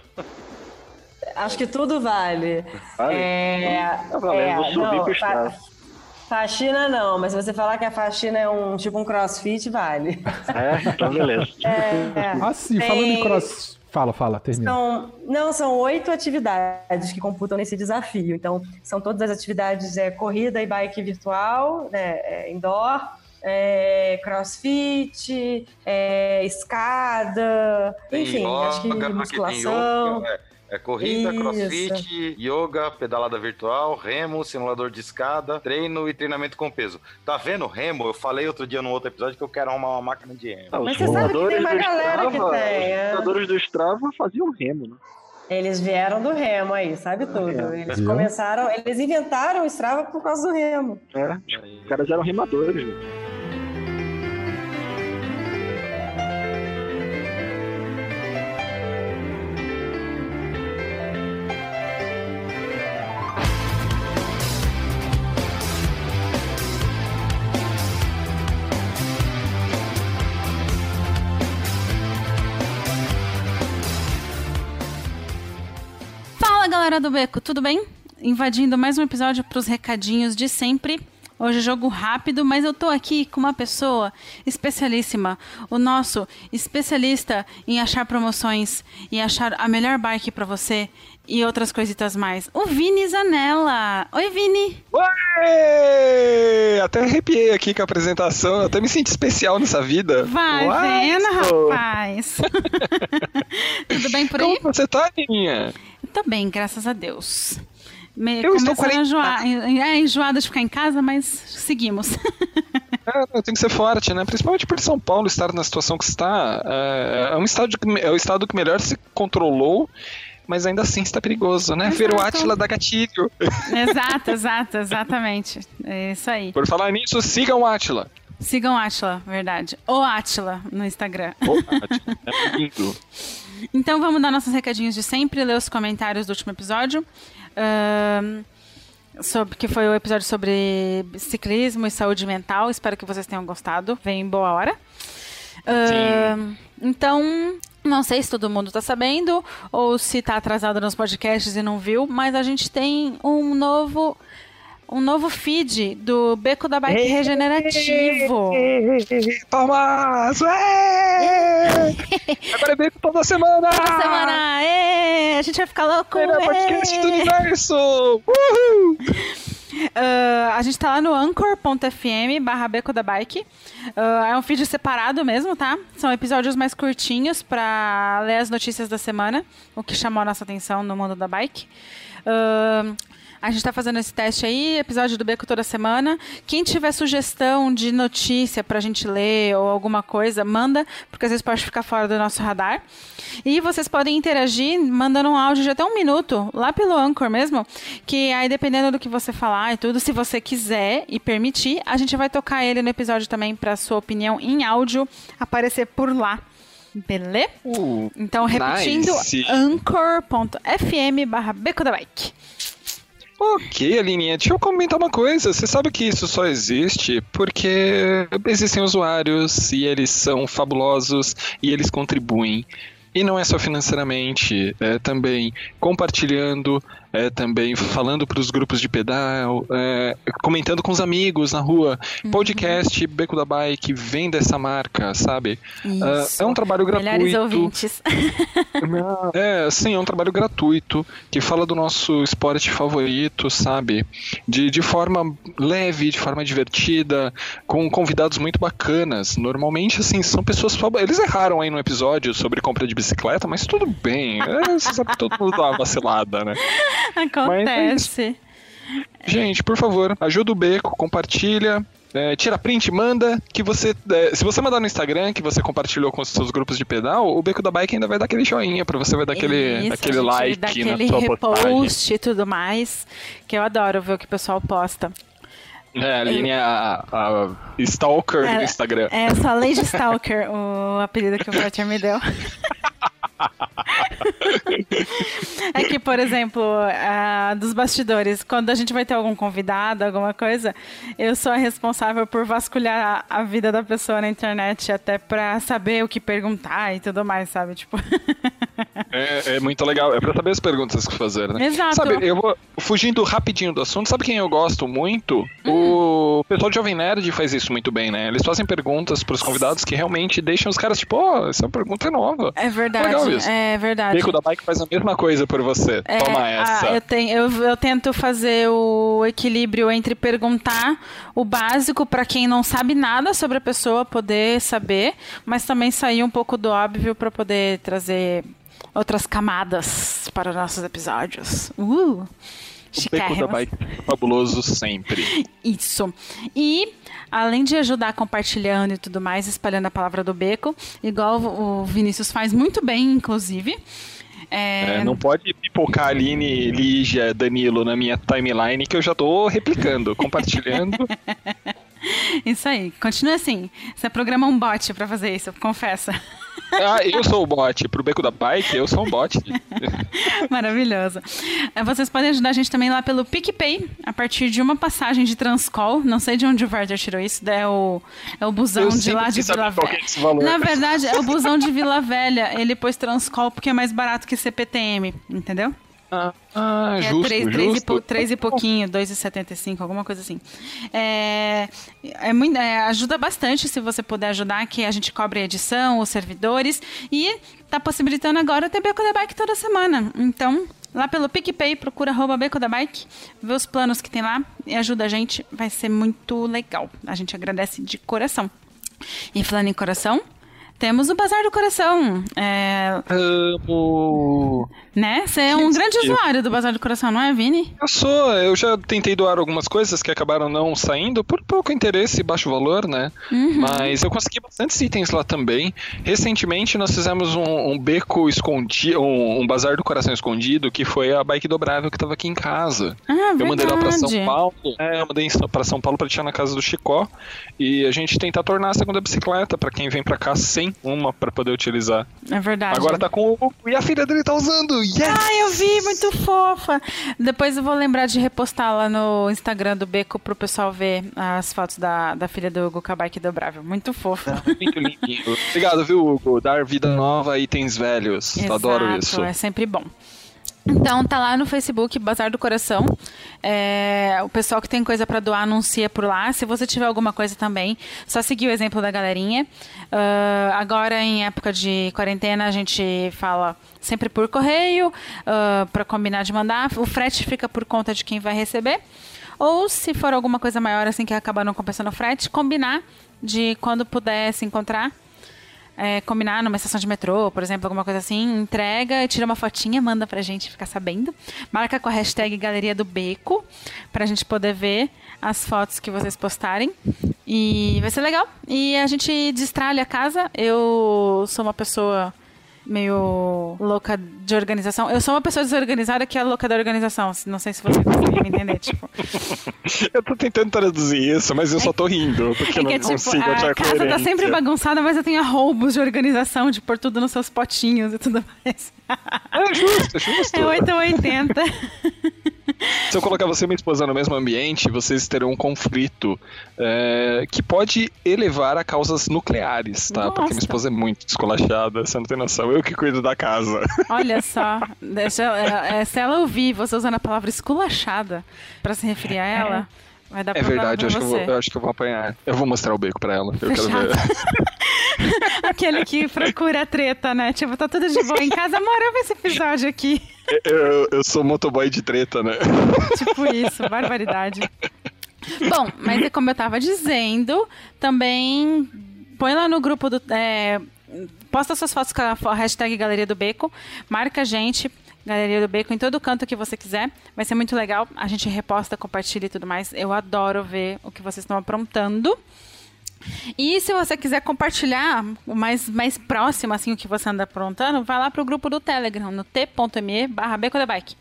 Acho que tudo vale. Vale? É, tá valendo, é, vou subir não, pro Strava. Faxina não, mas se você falar que a faxina é um tipo um crossfit, vale. É, então beleza. É, é. Ah, sim, Tem... falando em cross. Fala, fala, termina. São, não, são oito atividades que computam nesse desafio. Então, são todas as atividades é, corrida e bike virtual, né, é, indoor, é, crossfit, é, escada, enfim, yoga, acho que musculação. Yoga, é. É corrida, Isso. crossfit, yoga, pedalada virtual, remo, simulador de escada, treino e treinamento com peso. Tá vendo remo? Eu falei outro dia no outro episódio que eu quero arrumar uma máquina de remo. Mas você sabe que tem uma galera Strava, que tem. É? Os jogadores do Strava faziam remo, né? Eles vieram do remo aí, sabe tudo. Eles começaram, eles inventaram o Strava por causa do remo. É, os caras eram remadores. Né? Galera do Beco, tudo bem? Invadindo mais um episódio para os recadinhos de sempre. Hoje é jogo rápido, mas eu tô aqui com uma pessoa especialíssima, o nosso especialista em achar promoções e achar a melhor bike para você e outras coisitas mais. O Vini Zanella. Oi, Vini. Oi! Até arrepiei aqui com a apresentação, eu até me senti especial nessa vida. Vai Uai, vendo, rapaz. Tudo bem por aí? Como você tá, Aninha? Tô bem, graças a Deus. Me, eu estou 40... a enjoar, é enjoada de ficar em casa, mas seguimos. É, tem que ser forte, né? Principalmente por São Paulo estar na situação que está. É, é um estado que, é o estado que melhor se controlou mas ainda assim está perigoso, né? Ver o Atila da gatilho. Exato, exato, exatamente. É isso aí. Por falar nisso, sigam o Atila. Sigam o Atila, verdade. O Atila no Instagram. O Atila. É lindo. Então vamos dar nossos recadinhos de sempre, ler os comentários do último episódio. Sobre, que foi o episódio sobre ciclismo e saúde mental. Espero que vocês tenham gostado. Vem em boa hora. Então, não sei se todo mundo está sabendo ou se está atrasado nos podcasts e não viu, mas a gente tem um novo um novo feed do Beco da Bike Regenerativo. Thomas! Agora é Beco toda semana! Toda semana! Ê! A gente vai ficar louco! Melhor podcast do universo! Uhul! Uh, a gente tá lá no anchor.fm barra beco da bike. Uh, é um feed separado mesmo, tá? São episódios mais curtinhos para ler as notícias da semana, o que chamou a nossa atenção no mundo da bike. Uh, a gente está fazendo esse teste aí, episódio do Beco toda semana. Quem tiver sugestão de notícia para a gente ler ou alguma coisa, manda, porque às vezes pode ficar fora do nosso radar. E vocês podem interagir mandando um áudio de até um minuto, lá pelo Anchor mesmo, que aí dependendo do que você falar e tudo, se você quiser e permitir, a gente vai tocar ele no episódio também para sua opinião em áudio aparecer por lá. Beleza? Uh, então, repetindo, nice. anchor.fm barra Beco da Bike. Ok, Alininha, deixa eu comentar uma coisa. Você sabe que isso só existe porque existem usuários e eles são fabulosos e eles contribuem. E não é só financeiramente, é também compartilhando, é, também falando para os grupos de pedal, é, comentando com os amigos na rua. Uhum. Podcast, Beco da Bike, vem dessa marca, sabe? Uh, é um trabalho gratuito. Melhores ouvintes. é, sim, é um trabalho gratuito que fala do nosso esporte favorito, sabe? De, de forma leve, de forma divertida, com convidados muito bacanas. Normalmente, assim, são pessoas. Eles erraram aí no episódio sobre compra de bicicleta, mas tudo bem. É, você sabe que todo mundo dá uma vacilada, né? Acontece. Gente, por favor, ajuda o Beco, compartilha, é, tira print, manda, que você. É, se você mandar no Instagram que você compartilhou com os seus grupos de pedal, o Beco da Bike ainda vai dar aquele joinha pra você, vai dar aquele, Isso, aquele like daquele na sua repost e tudo mais, que eu adoro ver o que o pessoal posta. É, a Aline é a, a Stalker é, do Instagram. É, só Lady Stalker, o apelido que o Walter me deu. é que, por exemplo, uh, dos bastidores, quando a gente vai ter algum convidado, alguma coisa, eu sou a responsável por vasculhar a, a vida da pessoa na internet, até pra saber o que perguntar e tudo mais, sabe? Tipo. é, é, muito legal, é pra saber as perguntas que fazer, né? Exato. Sabe, eu vou fugindo rapidinho do assunto, sabe quem eu gosto muito? O pessoal de Jovem Nerd faz isso muito bem, né? Eles fazem perguntas pros convidados que realmente deixam os caras, tipo, ó, oh, essa pergunta é nova. É verdade. Legal É verdade. Beco da Bike faz a mesma coisa por você. É, Toma essa. Ah, eu, tenho, eu, eu tento fazer o equilíbrio entre perguntar o básico para quem não sabe nada sobre a pessoa poder saber, mas também sair um pouco do óbvio para poder trazer outras camadas para os nossos episódios. Uh! O Beco da Bike fabuloso sempre. Isso. E além de ajudar compartilhando e tudo mais, espalhando a palavra do beco, igual o Vinícius faz muito bem, inclusive. É... É, não pode pipocar Aline, Lígia, Danilo na minha timeline que eu já tô replicando, compartilhando. isso aí, continua assim. Você programa um bot para fazer isso, confessa. Ah, eu sou o bot. Pro Beco da Bike, eu sou um bot. Maravilhoso. É, vocês podem ajudar a gente também lá pelo PicPay, a partir de uma passagem de Transcol. Não sei de onde o Werther tirou isso, é o, é o busão eu de lá de Vila é Velha. É Na verdade, é o busão de Vila Velha. Ele pôs Transcol porque é mais barato que CPTM, entendeu? Ah, ah é justo, 3, 3, justo. E, 3 e pouquinho, 2,75, alguma coisa assim. É, é muito, é, ajuda bastante se você puder ajudar, que a gente cobre a edição, os servidores, e tá possibilitando agora ter Beco da Bike toda semana. Então, lá pelo PicPay, procura arroba Beco da Bike, vê os planos que tem lá e ajuda a gente, vai ser muito legal. A gente agradece de coração. E falando em coração, temos o Bazar do Coração. É... Amo. Né? Você é um grande usuário do Bazar do Coração, não é, Vini? Eu sou. Eu já tentei doar algumas coisas que acabaram não saindo por pouco interesse e baixo valor, né? Uhum. Mas eu consegui bastantes itens lá também. Recentemente nós fizemos um, um beco escondido, um, um, Bazar do Coração escondido, que foi a bike dobrável que estava aqui em casa. Ah, eu verdade. mandei lá pra São Paulo. É, eu mandei pra São Paulo pra deixar na casa do Chicó. E a gente tentar tornar a segunda bicicleta para quem vem pra cá sem uma para poder utilizar. É verdade. Agora tá com o. E a filha dele tá usando! Yes! Ai, eu vi, muito fofa! Depois eu vou lembrar de repostar lá no Instagram do Beco pro pessoal ver as fotos da, da filha do Hugo Kabake dobrável. Muito fofa. É, muito lindinho. Obrigado, viu, Hugo? Dar vida nova a itens velhos. Exato, Adoro isso. É sempre bom. Então tá lá no Facebook Bazar do Coração. É, o pessoal que tem coisa para doar anuncia por lá. Se você tiver alguma coisa também, só seguir o exemplo da galerinha. Uh, agora em época de quarentena a gente fala sempre por correio uh, ah, para combinar de mandar. O frete fica por conta de quem vai receber. Ou se for alguma coisa maior assim que acabar não compensando o frete, combinar de quando puder se encontrar é, combinar numa estação de metrô, por exemplo, alguma coisa assim, entrega, tira uma fotinha, manda pra gente ficar sabendo. Marca com a hashtag Galeria do Beco, pra gente poder ver as fotos que vocês postarem. E vai ser legal. E a gente destralha a casa. Eu sou uma pessoa meio louca de organização. Eu sou uma pessoa desorganizada que é louca da organização. Não sei se você consegue me entender, tipo. Eu tô tentando traduzir isso, mas eu é, só tô rindo, porque é eu não tipo, consigo achar A casa tá sempre bagunçada, mas eu tenho roubos de organização, de pôr tudo nos seus potinhos e tudo mais. É justo, é justo. É 880. Se eu colocar você e minha esposa no mesmo ambiente, vocês terão um conflito é, que pode elevar a causas nucleares, tá? Nossa. Porque minha esposa é muito descolachada, você não tem noção. Eu que cuido da casa. Olha só, deixa, é, é, se ela ouvir você usando a palavra esculachada para se referir a ela. É. Vai dar é verdade, eu acho, vou, eu acho, que eu vou apanhar. Eu vou mostrar o beco pra ela. Eu Fechado. quero ver. Aquele que procura treta, né? Tipo, tá tudo de boa em casa. Amor, eu ver esse episódio aqui. Eu, eu sou motoboy de treta, né? Tipo isso, barbaridade. Bom, mas é como eu tava dizendo, também põe lá no grupo do. É, posta suas fotos com a hashtag Galeria do Beco, marca a gente Galeria do Bacon, em todo canto que você quiser. Vai ser muito legal. A gente reposta, compartilha e tudo mais. Eu adoro ver o que vocês estão aprontando. E se você quiser compartilhar o mais, mais próximo, assim, o que você anda aprontando, vai lá pro grupo do Telegram, no t.me barra Bike.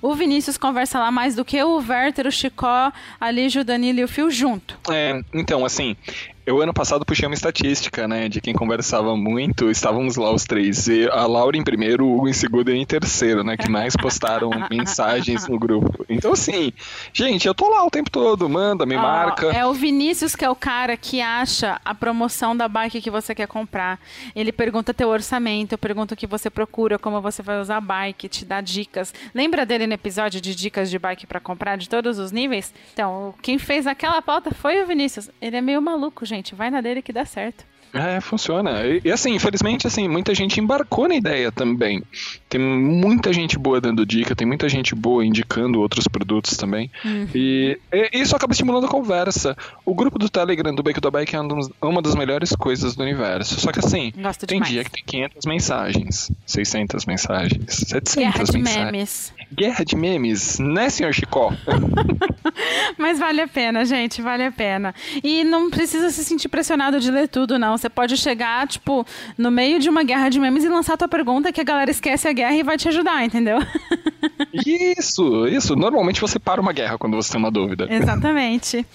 O Vinícius conversa lá mais do que o Werther, o Chicó, a Lígia, o Danilo e o Fio junto. É, então, assim, eu ano passado puxei uma estatística, né, de quem conversava muito, estávamos lá os três, e a Laura em primeiro, o Hugo em segundo e em terceiro, né, que mais postaram mensagens no grupo. Então assim, gente, eu tô lá o tempo todo, manda, me oh, marca. É o Vinícius que é o cara que acha a promoção da bike que você quer comprar. Ele pergunta teu orçamento, pergunta o que você procura, como você vai usar a bike, te dá dicas. Lembra dele no episódio de dicas de bike para comprar de todos os níveis? Então, quem fez aquela pauta foi o Vinícius. Ele é meio maluco, gente. Vai na dele que dá certo. É, funciona. E, e, assim, infelizmente, assim, muita gente embarcou na ideia também. Tem muita gente boa dando dica, tem muita gente boa indicando outros produtos também. Uhum. E, e, isso acaba estimulando a conversa. O grupo do Telegram do Bake da Bike é uma das melhores coisas do universo. Só que assim, Gosto tem demais. dia que tem 500 mensagens, 600 mensagens, 700 Guerra de mensagens. memes. Guerra de memes, né, senhor Chicó? Mas vale a pena, gente, vale a pena. E não precisa se sentir pressionado de ler tudo, não. Você pode chegar, tipo, no meio de uma guerra de memes e lançar tua pergunta que a galera esquece a guerra e vai te ajudar, entendeu? Isso, isso. Normalmente você para uma guerra quando você tem uma dúvida. Exatamente.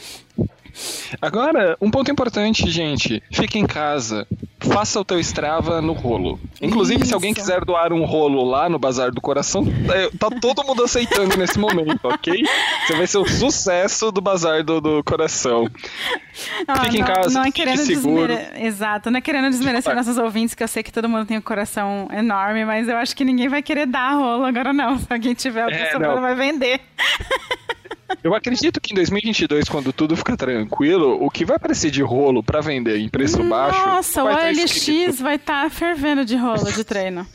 Agora, um ponto importante, gente. Fique em casa. Faça o teu Strava no rolo. Inclusive, Isso. se alguém quiser doar um rolo lá no Bazar do Coração, é, tá todo mundo aceitando nesse momento, ok? Você vai ser o sucesso do Bazar do, do Coração. Ah, fique não, em casa, não é querendo seguro. Desmere... Exato, não é querendo desmerecer nossos ouvintes, que eu sei que todo mundo tem um coração enorme, mas eu acho que ninguém vai querer dar rolo agora não. Se alguém tiver, o é, não. vai vender. Eu acredito que em 2022, quando tudo ficar tranquilo, o que vai aparecer de rolo para vender em preço Nossa, baixo. Nossa, o OLX vai estar tá fervendo de rolo de treino.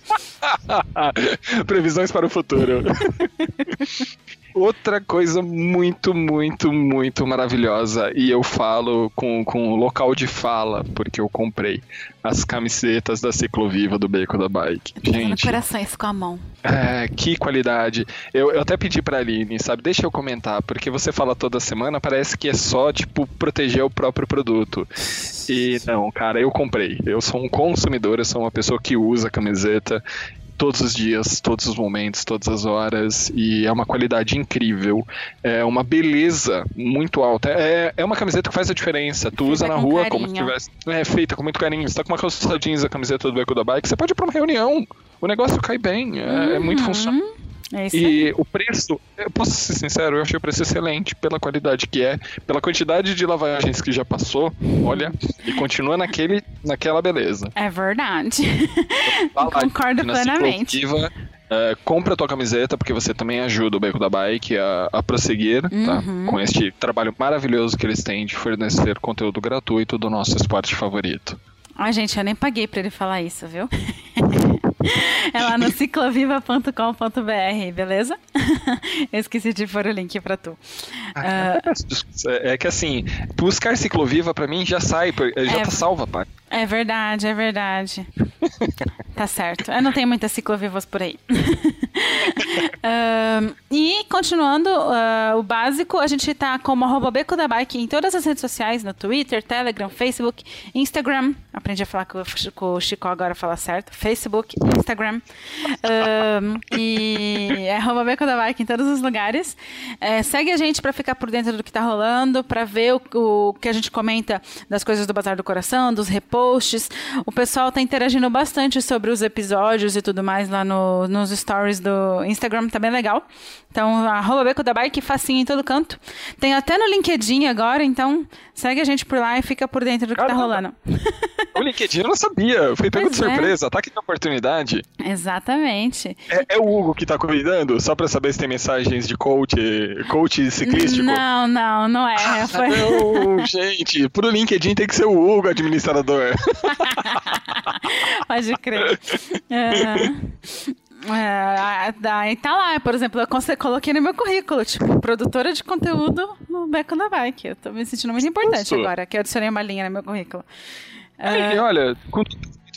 Previsões para o futuro. Outra coisa muito, muito, muito maravilhosa, e eu falo com, com local de fala, porque eu comprei as camisetas da Cicloviva do Beco da Bike. Gente. corações com a mão. É, que qualidade. Eu, eu até pedi pra Aline, sabe? Deixa eu comentar, porque você fala toda semana, parece que é só, tipo, proteger o próprio produto. E não, cara, eu comprei. Eu sou um consumidor, eu sou uma pessoa que usa camiseta todos os dias, todos os momentos, todas as horas, e é uma qualidade incrível, é uma beleza muito alta. É, é uma camiseta que faz a diferença. Tu usa na rua carinho. como se tivesse. É feita com muito carinho. Você tá com uma calça jeans a camiseta do Beco da Bike, você pode ir pra uma reunião. O negócio cai bem, é, uhum. é muito uhum. funcional. É isso e aí. o preço, eu posso ser sincero, eu achei o preço excelente pela qualidade que é, pela quantidade de lavagens que já passou, olha, e continua naquele, naquela beleza. É verdade. Concordo plenamente. Uh, compra a tua camiseta, porque você também ajuda o Beco da Bike a, a prosseguir, tá? uhum. tá? Com este trabalho maravilhoso que eles têm de fornecer conteúdo gratuito do nosso esporte favorito. Ai, gente, eu nem paguei pra ele falar isso, viu? É lá no cicloviva.com.br, beleza? Eu esqueci de pôr o link pra tu. Uh... É que assim, buscar cicloviva pra mim já sai, já é, tá salva, pai. É verdade, é verdade. tá certo. Eu não tenho muitas ciclovivas por aí. e continuando uh, o básico, a gente tá como arroba Beco da Bike em todas as redes sociais, no Twitter, Telegram, Facebook, Instagram. Aprendi a falar com, com o Chico agora falar certo. Facebook, Instagram. Um, e é arroba Beco da Bike em todos os lugares. É, segue a gente para ficar por dentro do que tá rolando, para ver o, o, que a gente comenta das coisas do Bazar do Coração, dos reposts. O pessoal tá interagindo bastante sobre os episódios e tudo mais lá no, nos stories do Instagram, tá bem legal. Então, arroba Beco da Bike, facinho em todo canto. Tem até no LinkedIn agora, então segue a gente por lá e fica por dentro do que tá Caramba. tá rolando. O LinkedIn eu não sabia, fui pego de é. surpresa, ataque de oportunidade. Exatamente. É, é, o Hugo que tá cuidando, só pra saber se tem mensagens de coach, coach ciclístico? Não, não, não é. Ah, Foi... Não, gente, pro LinkedIn tem que ser o Hugo administrador. Pode crer. Uh, é, daí tá lá, por exemplo, eu coloquei no meu currículo, tipo, produtora de conteúdo no Beco da Bike. Eu tô me sentindo muito importante Nossa. agora, que eu adicionei uma linha no meu currículo. É, olha, com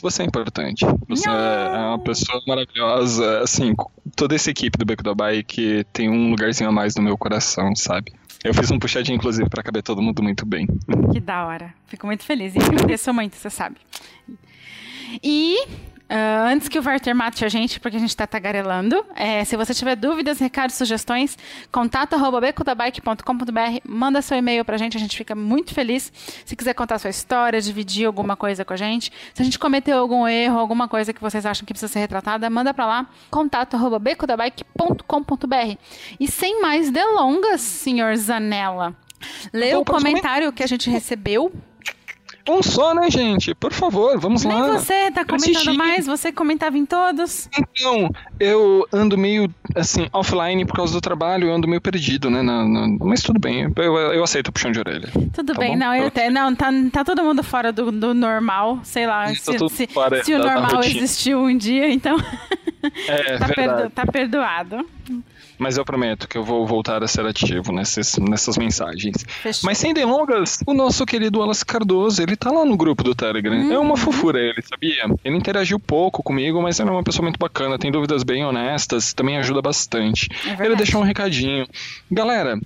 Você é importante. Você é uma pessoa maravilhosa. Assim, toda essa equipe do Beco da Bike tem um lugarzinho a mais no meu coração, sabe? Eu fiz um puxadinho, inclusive, para caber todo mundo muito bem. Que da hora. Fico muito feliz e agradeço muito, você sabe. E Uh, antes que o Werther mate a gente, porque a gente está tagarelando, é, se você tiver dúvidas, recados, sugestões, contato.becodabike.com.br, manda seu e-mail para a gente, a gente fica muito feliz. Se quiser contar sua história, dividir alguma coisa com a gente, se a gente cometeu algum erro, alguma coisa que vocês acham que precisa ser retratada, manda para lá, contato.becodabike.com.br. E sem mais delongas, senhor Zanella, lê o comentário que a gente recebeu um só, né, gente? Por favor, vamos Nem lá. você tá comentando mais, você comentava em todos. Então, eu ando meio, assim, offline por causa do trabalho, eu ando meio perdido, né? Na, na... Mas tudo bem, eu, eu aceito o puxão de orelha. Tudo tá bem, bom? não, eu te... não tá, tá todo mundo fora do, do normal, sei lá, tá se, se, se o normal existiu um dia, então. É, tá, perdo, tá perdoado. Mas eu prometo que eu vou voltar a ser ativo nessas, nessas mensagens. Fechou. Mas sem delongas, o nosso querido Wallace Cardoso, ele tá lá no grupo do Telegram. Hum. É uma uhum. fofura ele, sabia? Ele interagiu pouco comigo, mas ele é uma pessoa muito bacana, tem dúvidas bem honestas, também ajuda bastante. É ele deixou um recadinho. Galera,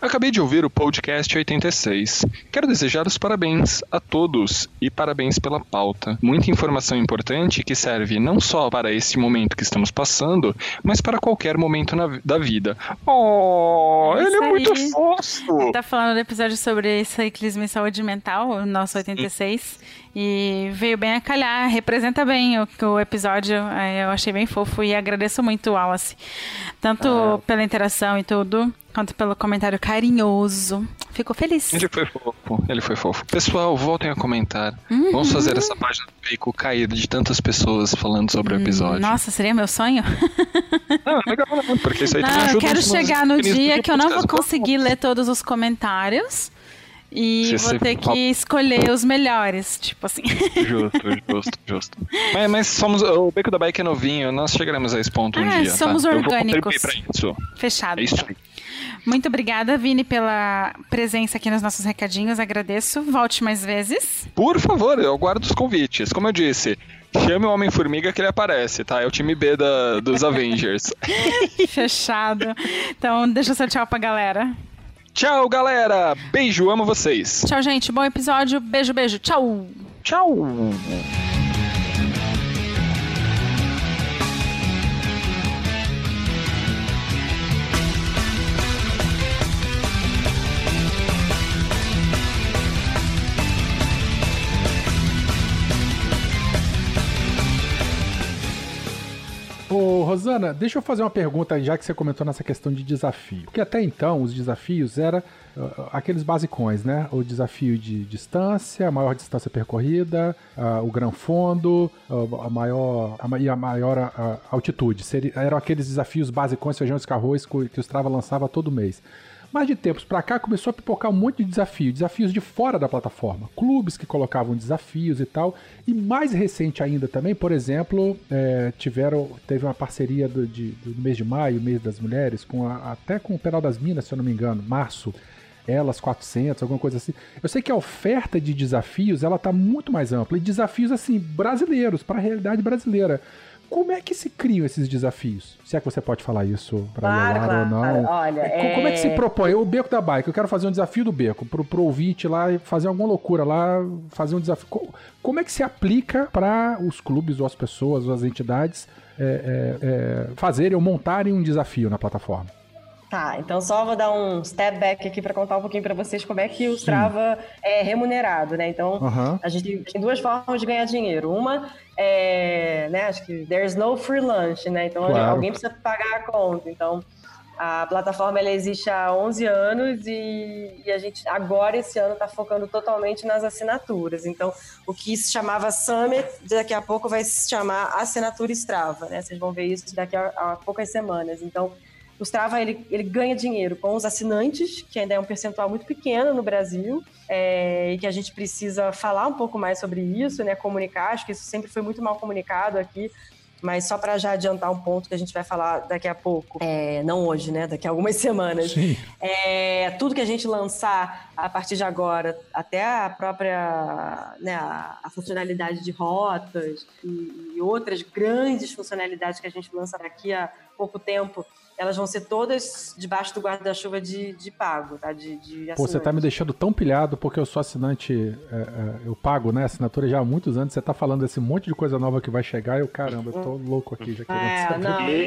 Acabei de ouvir o podcast 86. Quero desejar os parabéns a todos e parabéns pela pauta. Muita informação importante que serve não só para esse momento que estamos passando, mas para qualquer momento na, da vida. Oh, é ele é muito fofo! Tá falando do episódio sobre ciclismo e saúde mental, o nosso 86. E veio bem a calhar, representa bem o, o episódio. É, eu achei bem fofo e agradeço muito o Wallace. Tanto ah. pela interação e tudo, quanto pelo comentário carinhoso. Fico feliz. Ele foi fofo, ele foi fofo. Pessoal, voltem a comentar. Uhum. Vamos fazer essa página do veículo cair de tantas pessoas falando sobre o episódio. Nossa, seria meu sonho? Não, legal, porque isso aí não, também ajuda Eu quero chegar no dia que eu não vou conseguir ler todos os comentários. E vou ter que escolher os melhores, tipo assim. Justo, justo, justo. Mas, mas somos. O Beco da Bike é novinho, nós chegaremos a esse ponto um é, dia. Somos tá? orgânicos. Fechado. É isso aí. Muito obrigada, Vini, pela presença aqui nos nossos recadinhos. Agradeço. Volte mais vezes. Por favor, eu guardo os convites. Como eu disse, chame o Homem-Formiga que ele aparece, tá? É o time B da, dos Avengers. Fechado. Então, deixa o seu tchau pra galera. Tchau, galera. Beijo, amo vocês. Tchau, gente. Bom episódio. Beijo, beijo. Tchau. Tchau. Ô, Rosana, deixa eu fazer uma pergunta, já que você comentou nessa questão de desafio. Porque até então, os desafios eram uh, aqueles basicões, né? O desafio de distância, a maior distância percorrida, uh, o gran fundo, uh, a maior, a, e a maior altitude. Seria, eram aqueles desafios basicões, feijão e arroz que o Strava lançava todo mês. Mas de tempos para cá começou a pipocar um monte de desafio, desafios de fora da plataforma, clubes que colocavam desafios e tal. E mais recente ainda também, por exemplo, é, tiveram teve uma parceria do, de, do mês de maio, mês das mulheres, com a, até com o Penal das Minas, se eu não me engano, março elas 400, alguma coisa assim. Eu sei que a oferta de desafios ela tá muito mais ampla e desafios assim brasileiros para a realidade brasileira. Como é que se criam esses desafios? Se é que você pode falar isso para claro, claro, ou não. Claro. Olha, é... Como é que se propõe? O beco da bike, eu quero fazer um desafio do beco, pro, pro ouvinte lá e fazer alguma loucura lá, fazer um desafio. Como é que se aplica para os clubes ou as pessoas ou as entidades é, é, é, fazerem ou montarem um desafio na plataforma? Tá, então só vou dar um step back aqui para contar um pouquinho para vocês como é que o Strava é remunerado, né? Então, uhum. a gente tem duas formas de ganhar dinheiro. Uma é, né, acho que there's no free lunch, né? Então, claro. alguém precisa pagar a conta. Então, a plataforma ela existe há 11 anos e, e a gente agora esse ano está focando totalmente nas assinaturas. Então, o que se chamava Summit, daqui a pouco vai se chamar Assinatura Strava, né? Vocês vão ver isso daqui a, a poucas semanas. Então, o Strava ele, ele ganha dinheiro com os assinantes, que ainda é um percentual muito pequeno no Brasil, é, e que a gente precisa falar um pouco mais sobre isso, né? Comunicar, acho que isso sempre foi muito mal comunicado aqui. mas só para já adiantar um ponto que a gente vai falar daqui a pouco, é, não hoje, né? Daqui a algumas semanas. É, tudo que a gente lançar a partir de agora, até a própria né, a, a funcionalidade de rotas e, e outras grandes funcionalidades que a gente lança daqui a pouco tempo, elas vão ser todas debaixo do guarda-chuva de, de pago, tá? De, de Pô, você tá me deixando tão pilhado porque eu sou assinante, é, é, eu pago, né, assinatura já há muitos anos. Você tá falando desse monte de coisa nova que vai chegar e eu, caramba, eu tô louco aqui já querendo é, saber. Não, e,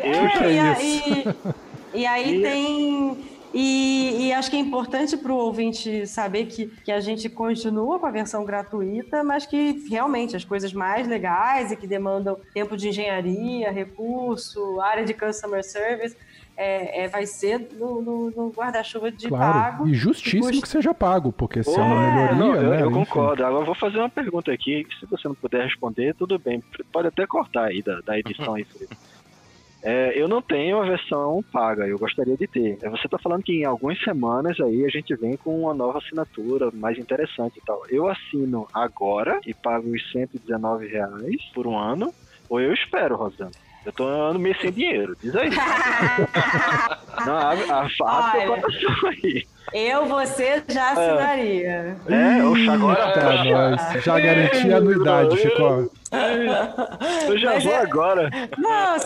é, e, e, aí tem... E, e, acho que é importante para o ouvinte saber que, que a gente continua com a versão gratuita, mas que realmente as coisas mais legais e que demandam tempo de engenharia, recurso, área de customer service, é, é, vai ser no, no, no guarda-chuva de claro, pago. E justíssimo custa... que seja pago, porque se é uma melhoria. Não, eu, né, eu concordo. Agora vou fazer uma pergunta aqui. Se você não puder responder, tudo bem. Pode até cortar aí da, da edição aí, É, eu não tenho a versão paga, eu gostaria de ter. É, você está falando que em algumas semanas aí a gente vem com uma nova assinatura mais interessante e tal. Eu assino agora e pago os 119 reais por um ano, ou eu espero, Rosana? Eu tô andando meio sem dinheiro, diz aí. Não, a, a faça a aí. Eu, você já é. assinaria. É, oxa, agora tá, nós. Já garanti a anuidade, Chico. Eu já Mas vou é... agora. Não,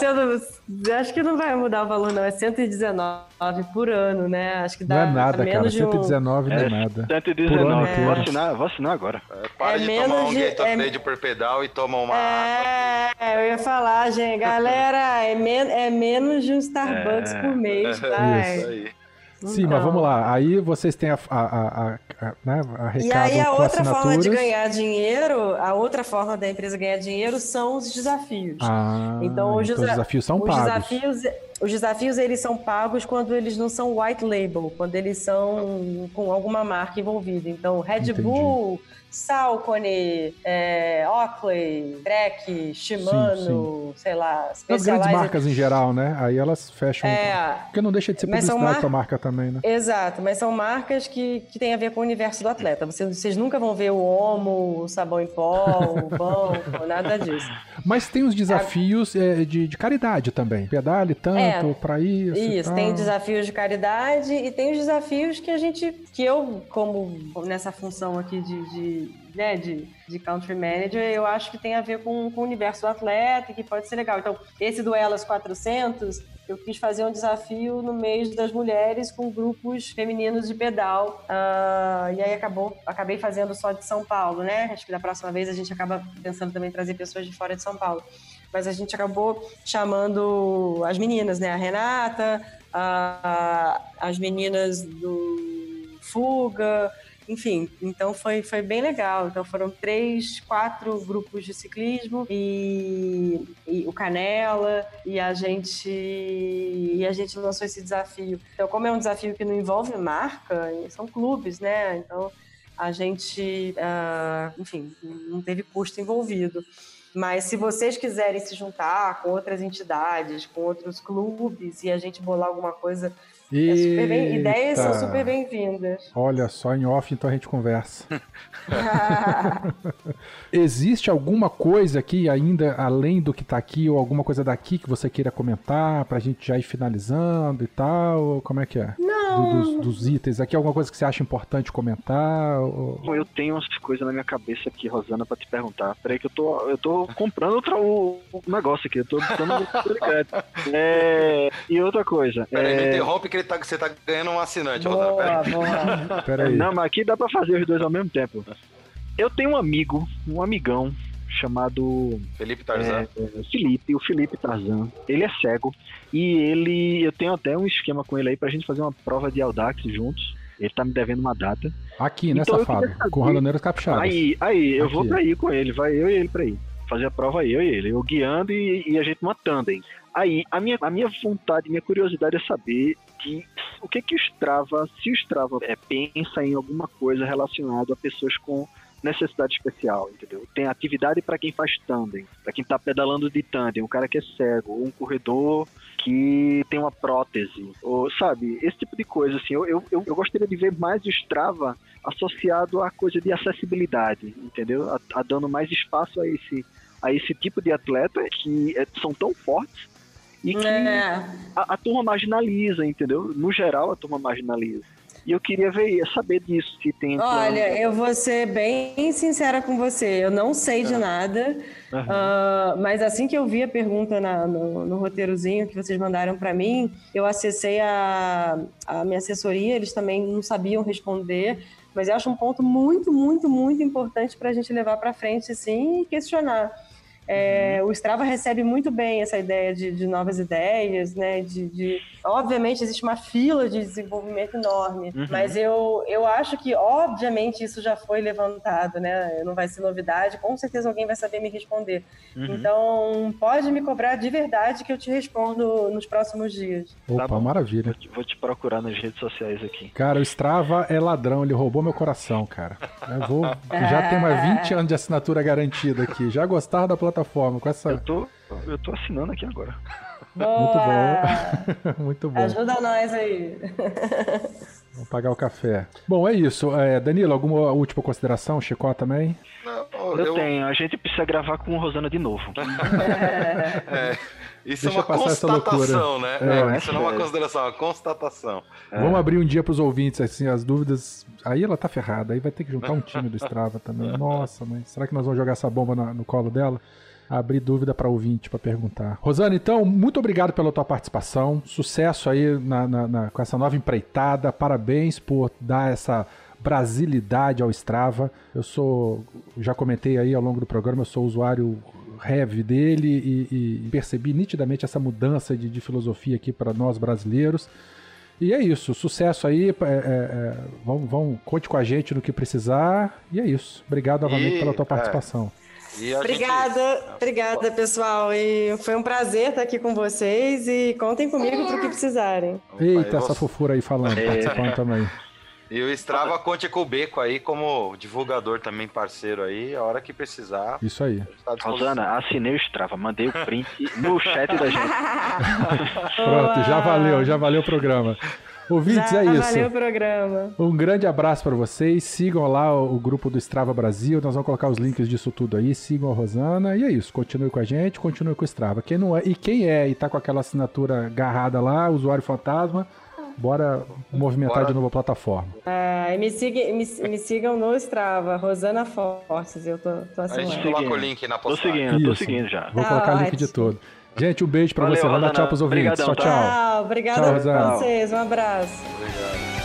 não, acho que não vai mudar o valor, não. É 119 por ano, né? Acho que dá não é nada, cara. 119 um... não é, é nada. 119. É. Vou, assinar, vou assinar agora. É, para é de tomar um de, Gatorade é... por pedal e toma uma É, eu ia falar, gente. Galera, é, men é menos de um Starbucks é. por mês, tá? Isso aí. Sim, então... mas vamos lá. Aí vocês têm a, a, a, a, né, a E aí a outra forma de ganhar dinheiro, a outra forma da empresa ganhar dinheiro são os desafios. Ah, então os, então os desafios são os pagos. Desafios, os desafios eles são pagos quando eles não são white label, quando eles são com alguma marca envolvida. Então Red Entendi. Bull Salcone, é, Oakley, Trek, Shimano, sim, sim. sei lá. As grandes marcas em geral, né? Aí elas fecham. É, porque não deixa de ser publicidade mar... pra marca também, né? Exato, mas são marcas que, que têm a ver com o universo do atleta. Vocês, vocês nunca vão ver o Omo, o sabão em pó, o banco, nada disso. Mas tem os desafios é, de, de caridade também. Pedale tanto é, pra isso. Isso, tem desafios de caridade e tem os desafios que a gente, que eu, como nessa função aqui de, de né, de, de country manager, eu acho que tem a ver com, com o universo do atleta que pode ser legal. Então, esse do Elas 400, eu quis fazer um desafio no mês das mulheres com grupos femininos de pedal. Uh, e aí acabou, acabei fazendo só de São Paulo, né? Acho que da próxima vez a gente acaba pensando também em trazer pessoas de fora de São Paulo. Mas a gente acabou chamando as meninas, né? A Renata, a, as meninas do Fuga, enfim, então foi, foi bem legal. Então foram três, quatro grupos de ciclismo e, e, o Canela e a gente e a gente lançou esse desafio. Então, como é um desafio que não envolve marca, são clubes, né? Então a gente, uh, enfim, não teve custo envolvido. Mas se vocês quiserem se juntar com outras entidades, com outros clubes e a gente bolar alguma coisa é bem, ideias são super bem-vindas. Olha só, em off então a gente conversa. Existe alguma coisa aqui ainda, além do que está aqui, ou alguma coisa daqui que você queira comentar pra gente já ir finalizando e tal? Como é que é? Não. Do, dos, dos, itens aqui, alguma coisa que você acha importante comentar? Ou... Eu tenho umas coisas na minha cabeça aqui, Rosana, pra te perguntar. Peraí que eu tô, eu tô comprando outra, o, o negócio aqui, eu tô dando é, E outra coisa. Peraí, é... me interrompe que ele tá, você tá ganhando um assinante, boa, Boa. Peraí. Não, mas aqui dá pra fazer os dois ao mesmo tempo. Eu tenho um amigo, um amigão, chamado Felipe Tarzan. É, é, Felipe, o Felipe Tarzan. Ele é cego e ele, eu tenho até um esquema com ele aí pra gente fazer uma prova de Audax juntos. Ele tá me devendo uma data. Aqui, né, então, safado? Com Randoneiros Capixabas. Aí, aí, eu vou pra ir com ele, vai eu e ele pra ir. Fazer a prova aí, eu e ele. Eu guiando e, e a gente numa tandem. Aí, a minha, a minha vontade, minha curiosidade é saber que, o que que o Strava, se o Strava é, pensa em alguma coisa relacionada a pessoas com necessidade especial, entendeu? Tem atividade para quem faz tandem, para quem tá pedalando de tandem, um cara que é cego, ou um corredor que tem uma prótese, ou sabe, esse tipo de coisa assim. Eu, eu, eu gostaria de ver mais o Strava associado à coisa de acessibilidade, entendeu? A, a dando mais espaço a esse a esse tipo de atleta que é, são tão fortes e que é. a, a, turma marginaliza, entendeu? No geral, a turma marginaliza. E eu queria ver, saber disso, se tem. Olha, eu vou ser bem sincera com você. Eu não sei de é. nada, uhum. uh, mas assim que eu vi a pergunta na, no, no, roteirozinho que vocês mandaram para mim, eu acessei a, a minha assessoria, eles também não sabiam responder. Mas eu acho um ponto muito, muito, muito importante para a gente levar para frente, sim, e questionar. É, uhum. O Strava recebe muito bem essa ideia de, de novas ideias, né? De, de, obviamente existe uma fila de desenvolvimento enorme, uhum. mas eu, eu acho que obviamente isso já foi levantado, né? Não vai ser novidade, com certeza alguém vai saber me responder. Uhum. Então pode me cobrar de verdade que eu te respondo nos próximos dias. Opa, tá maravilha. Vou te, vou te, procurar nas redes sociais aqui. Cara, o Strava é ladrão, ele roubou meu coração, cara. Eu vou, já tenho mais 20 anos de assinatura garantida aqui. Já gostava da plataforma plataforma com essa. Eu tô, eu tô assinando aqui agora. Muito bom. Muito bom. Ajuda nós aí. Vamos pagar o café. Bom, é isso. É, Danilo, alguma última consideração? Chicó também? Não, eu, eu, tenho. A gente precisa gravar com o Rosana de novo. é. Isso Deixa é uma constatação, né? É, não, isso não é uma consideração, é uma constatação. É. Vamos abrir um dia para os ouvintes, assim, as dúvidas. Aí ela tá ferrada, aí vai ter que juntar um time do Strava também. Nossa, mas será que nós vamos jogar essa bomba no colo dela? Abrir dúvida para ouvinte para perguntar. Rosana, então, muito obrigado pela tua participação. Sucesso aí na, na, na, com essa nova empreitada. Parabéns por dar essa brasilidade ao Strava. Eu sou, já comentei aí ao longo do programa, eu sou usuário heavy dele e, e percebi nitidamente essa mudança de, de filosofia aqui para nós brasileiros. E é isso, sucesso aí. É, é, é, vão, vão, conte com a gente no que precisar. E é isso. Obrigado novamente e, pela tua é, participação. Obrigada, gente... obrigada, pessoal. E foi um prazer estar aqui com vocês e contem comigo para o que precisarem. Eita, essa fofura aí falando, é. participando também. E o Strava conte com o Beco aí como divulgador também, parceiro aí, a hora que precisar. Isso aí. Rosana, assinei o Strava, mandei o print no chat da gente. Pronto, já valeu, já valeu o programa. Ouvintes, Já é isso. Valeu o programa. Um grande abraço para vocês. Sigam lá o, grupo do Strava Brasil. Nós vamos colocar os links disso tudo aí. Sigam a Rosana. E é isso. Continue com a gente, continue com o Strava. Quem não é, e quem é e tá com aquela assinatura agarrada lá, usuário fantasma, bora movimentar bora. de novo a plataforma. É, me, siga, me, me, sigam no Strava, Rosana Fortes. Eu tô, tô A gente coloca o link na postagem. Tô seguindo, tô seguindo já. Vou colocar o link de todo. Gente, um beijo pra Valeu, você. Manda tchau pros ouvintes. Obrigadão, tchau, tchau. Tchau, obrigada tchau, a vocês. Um abraço. Obrigado.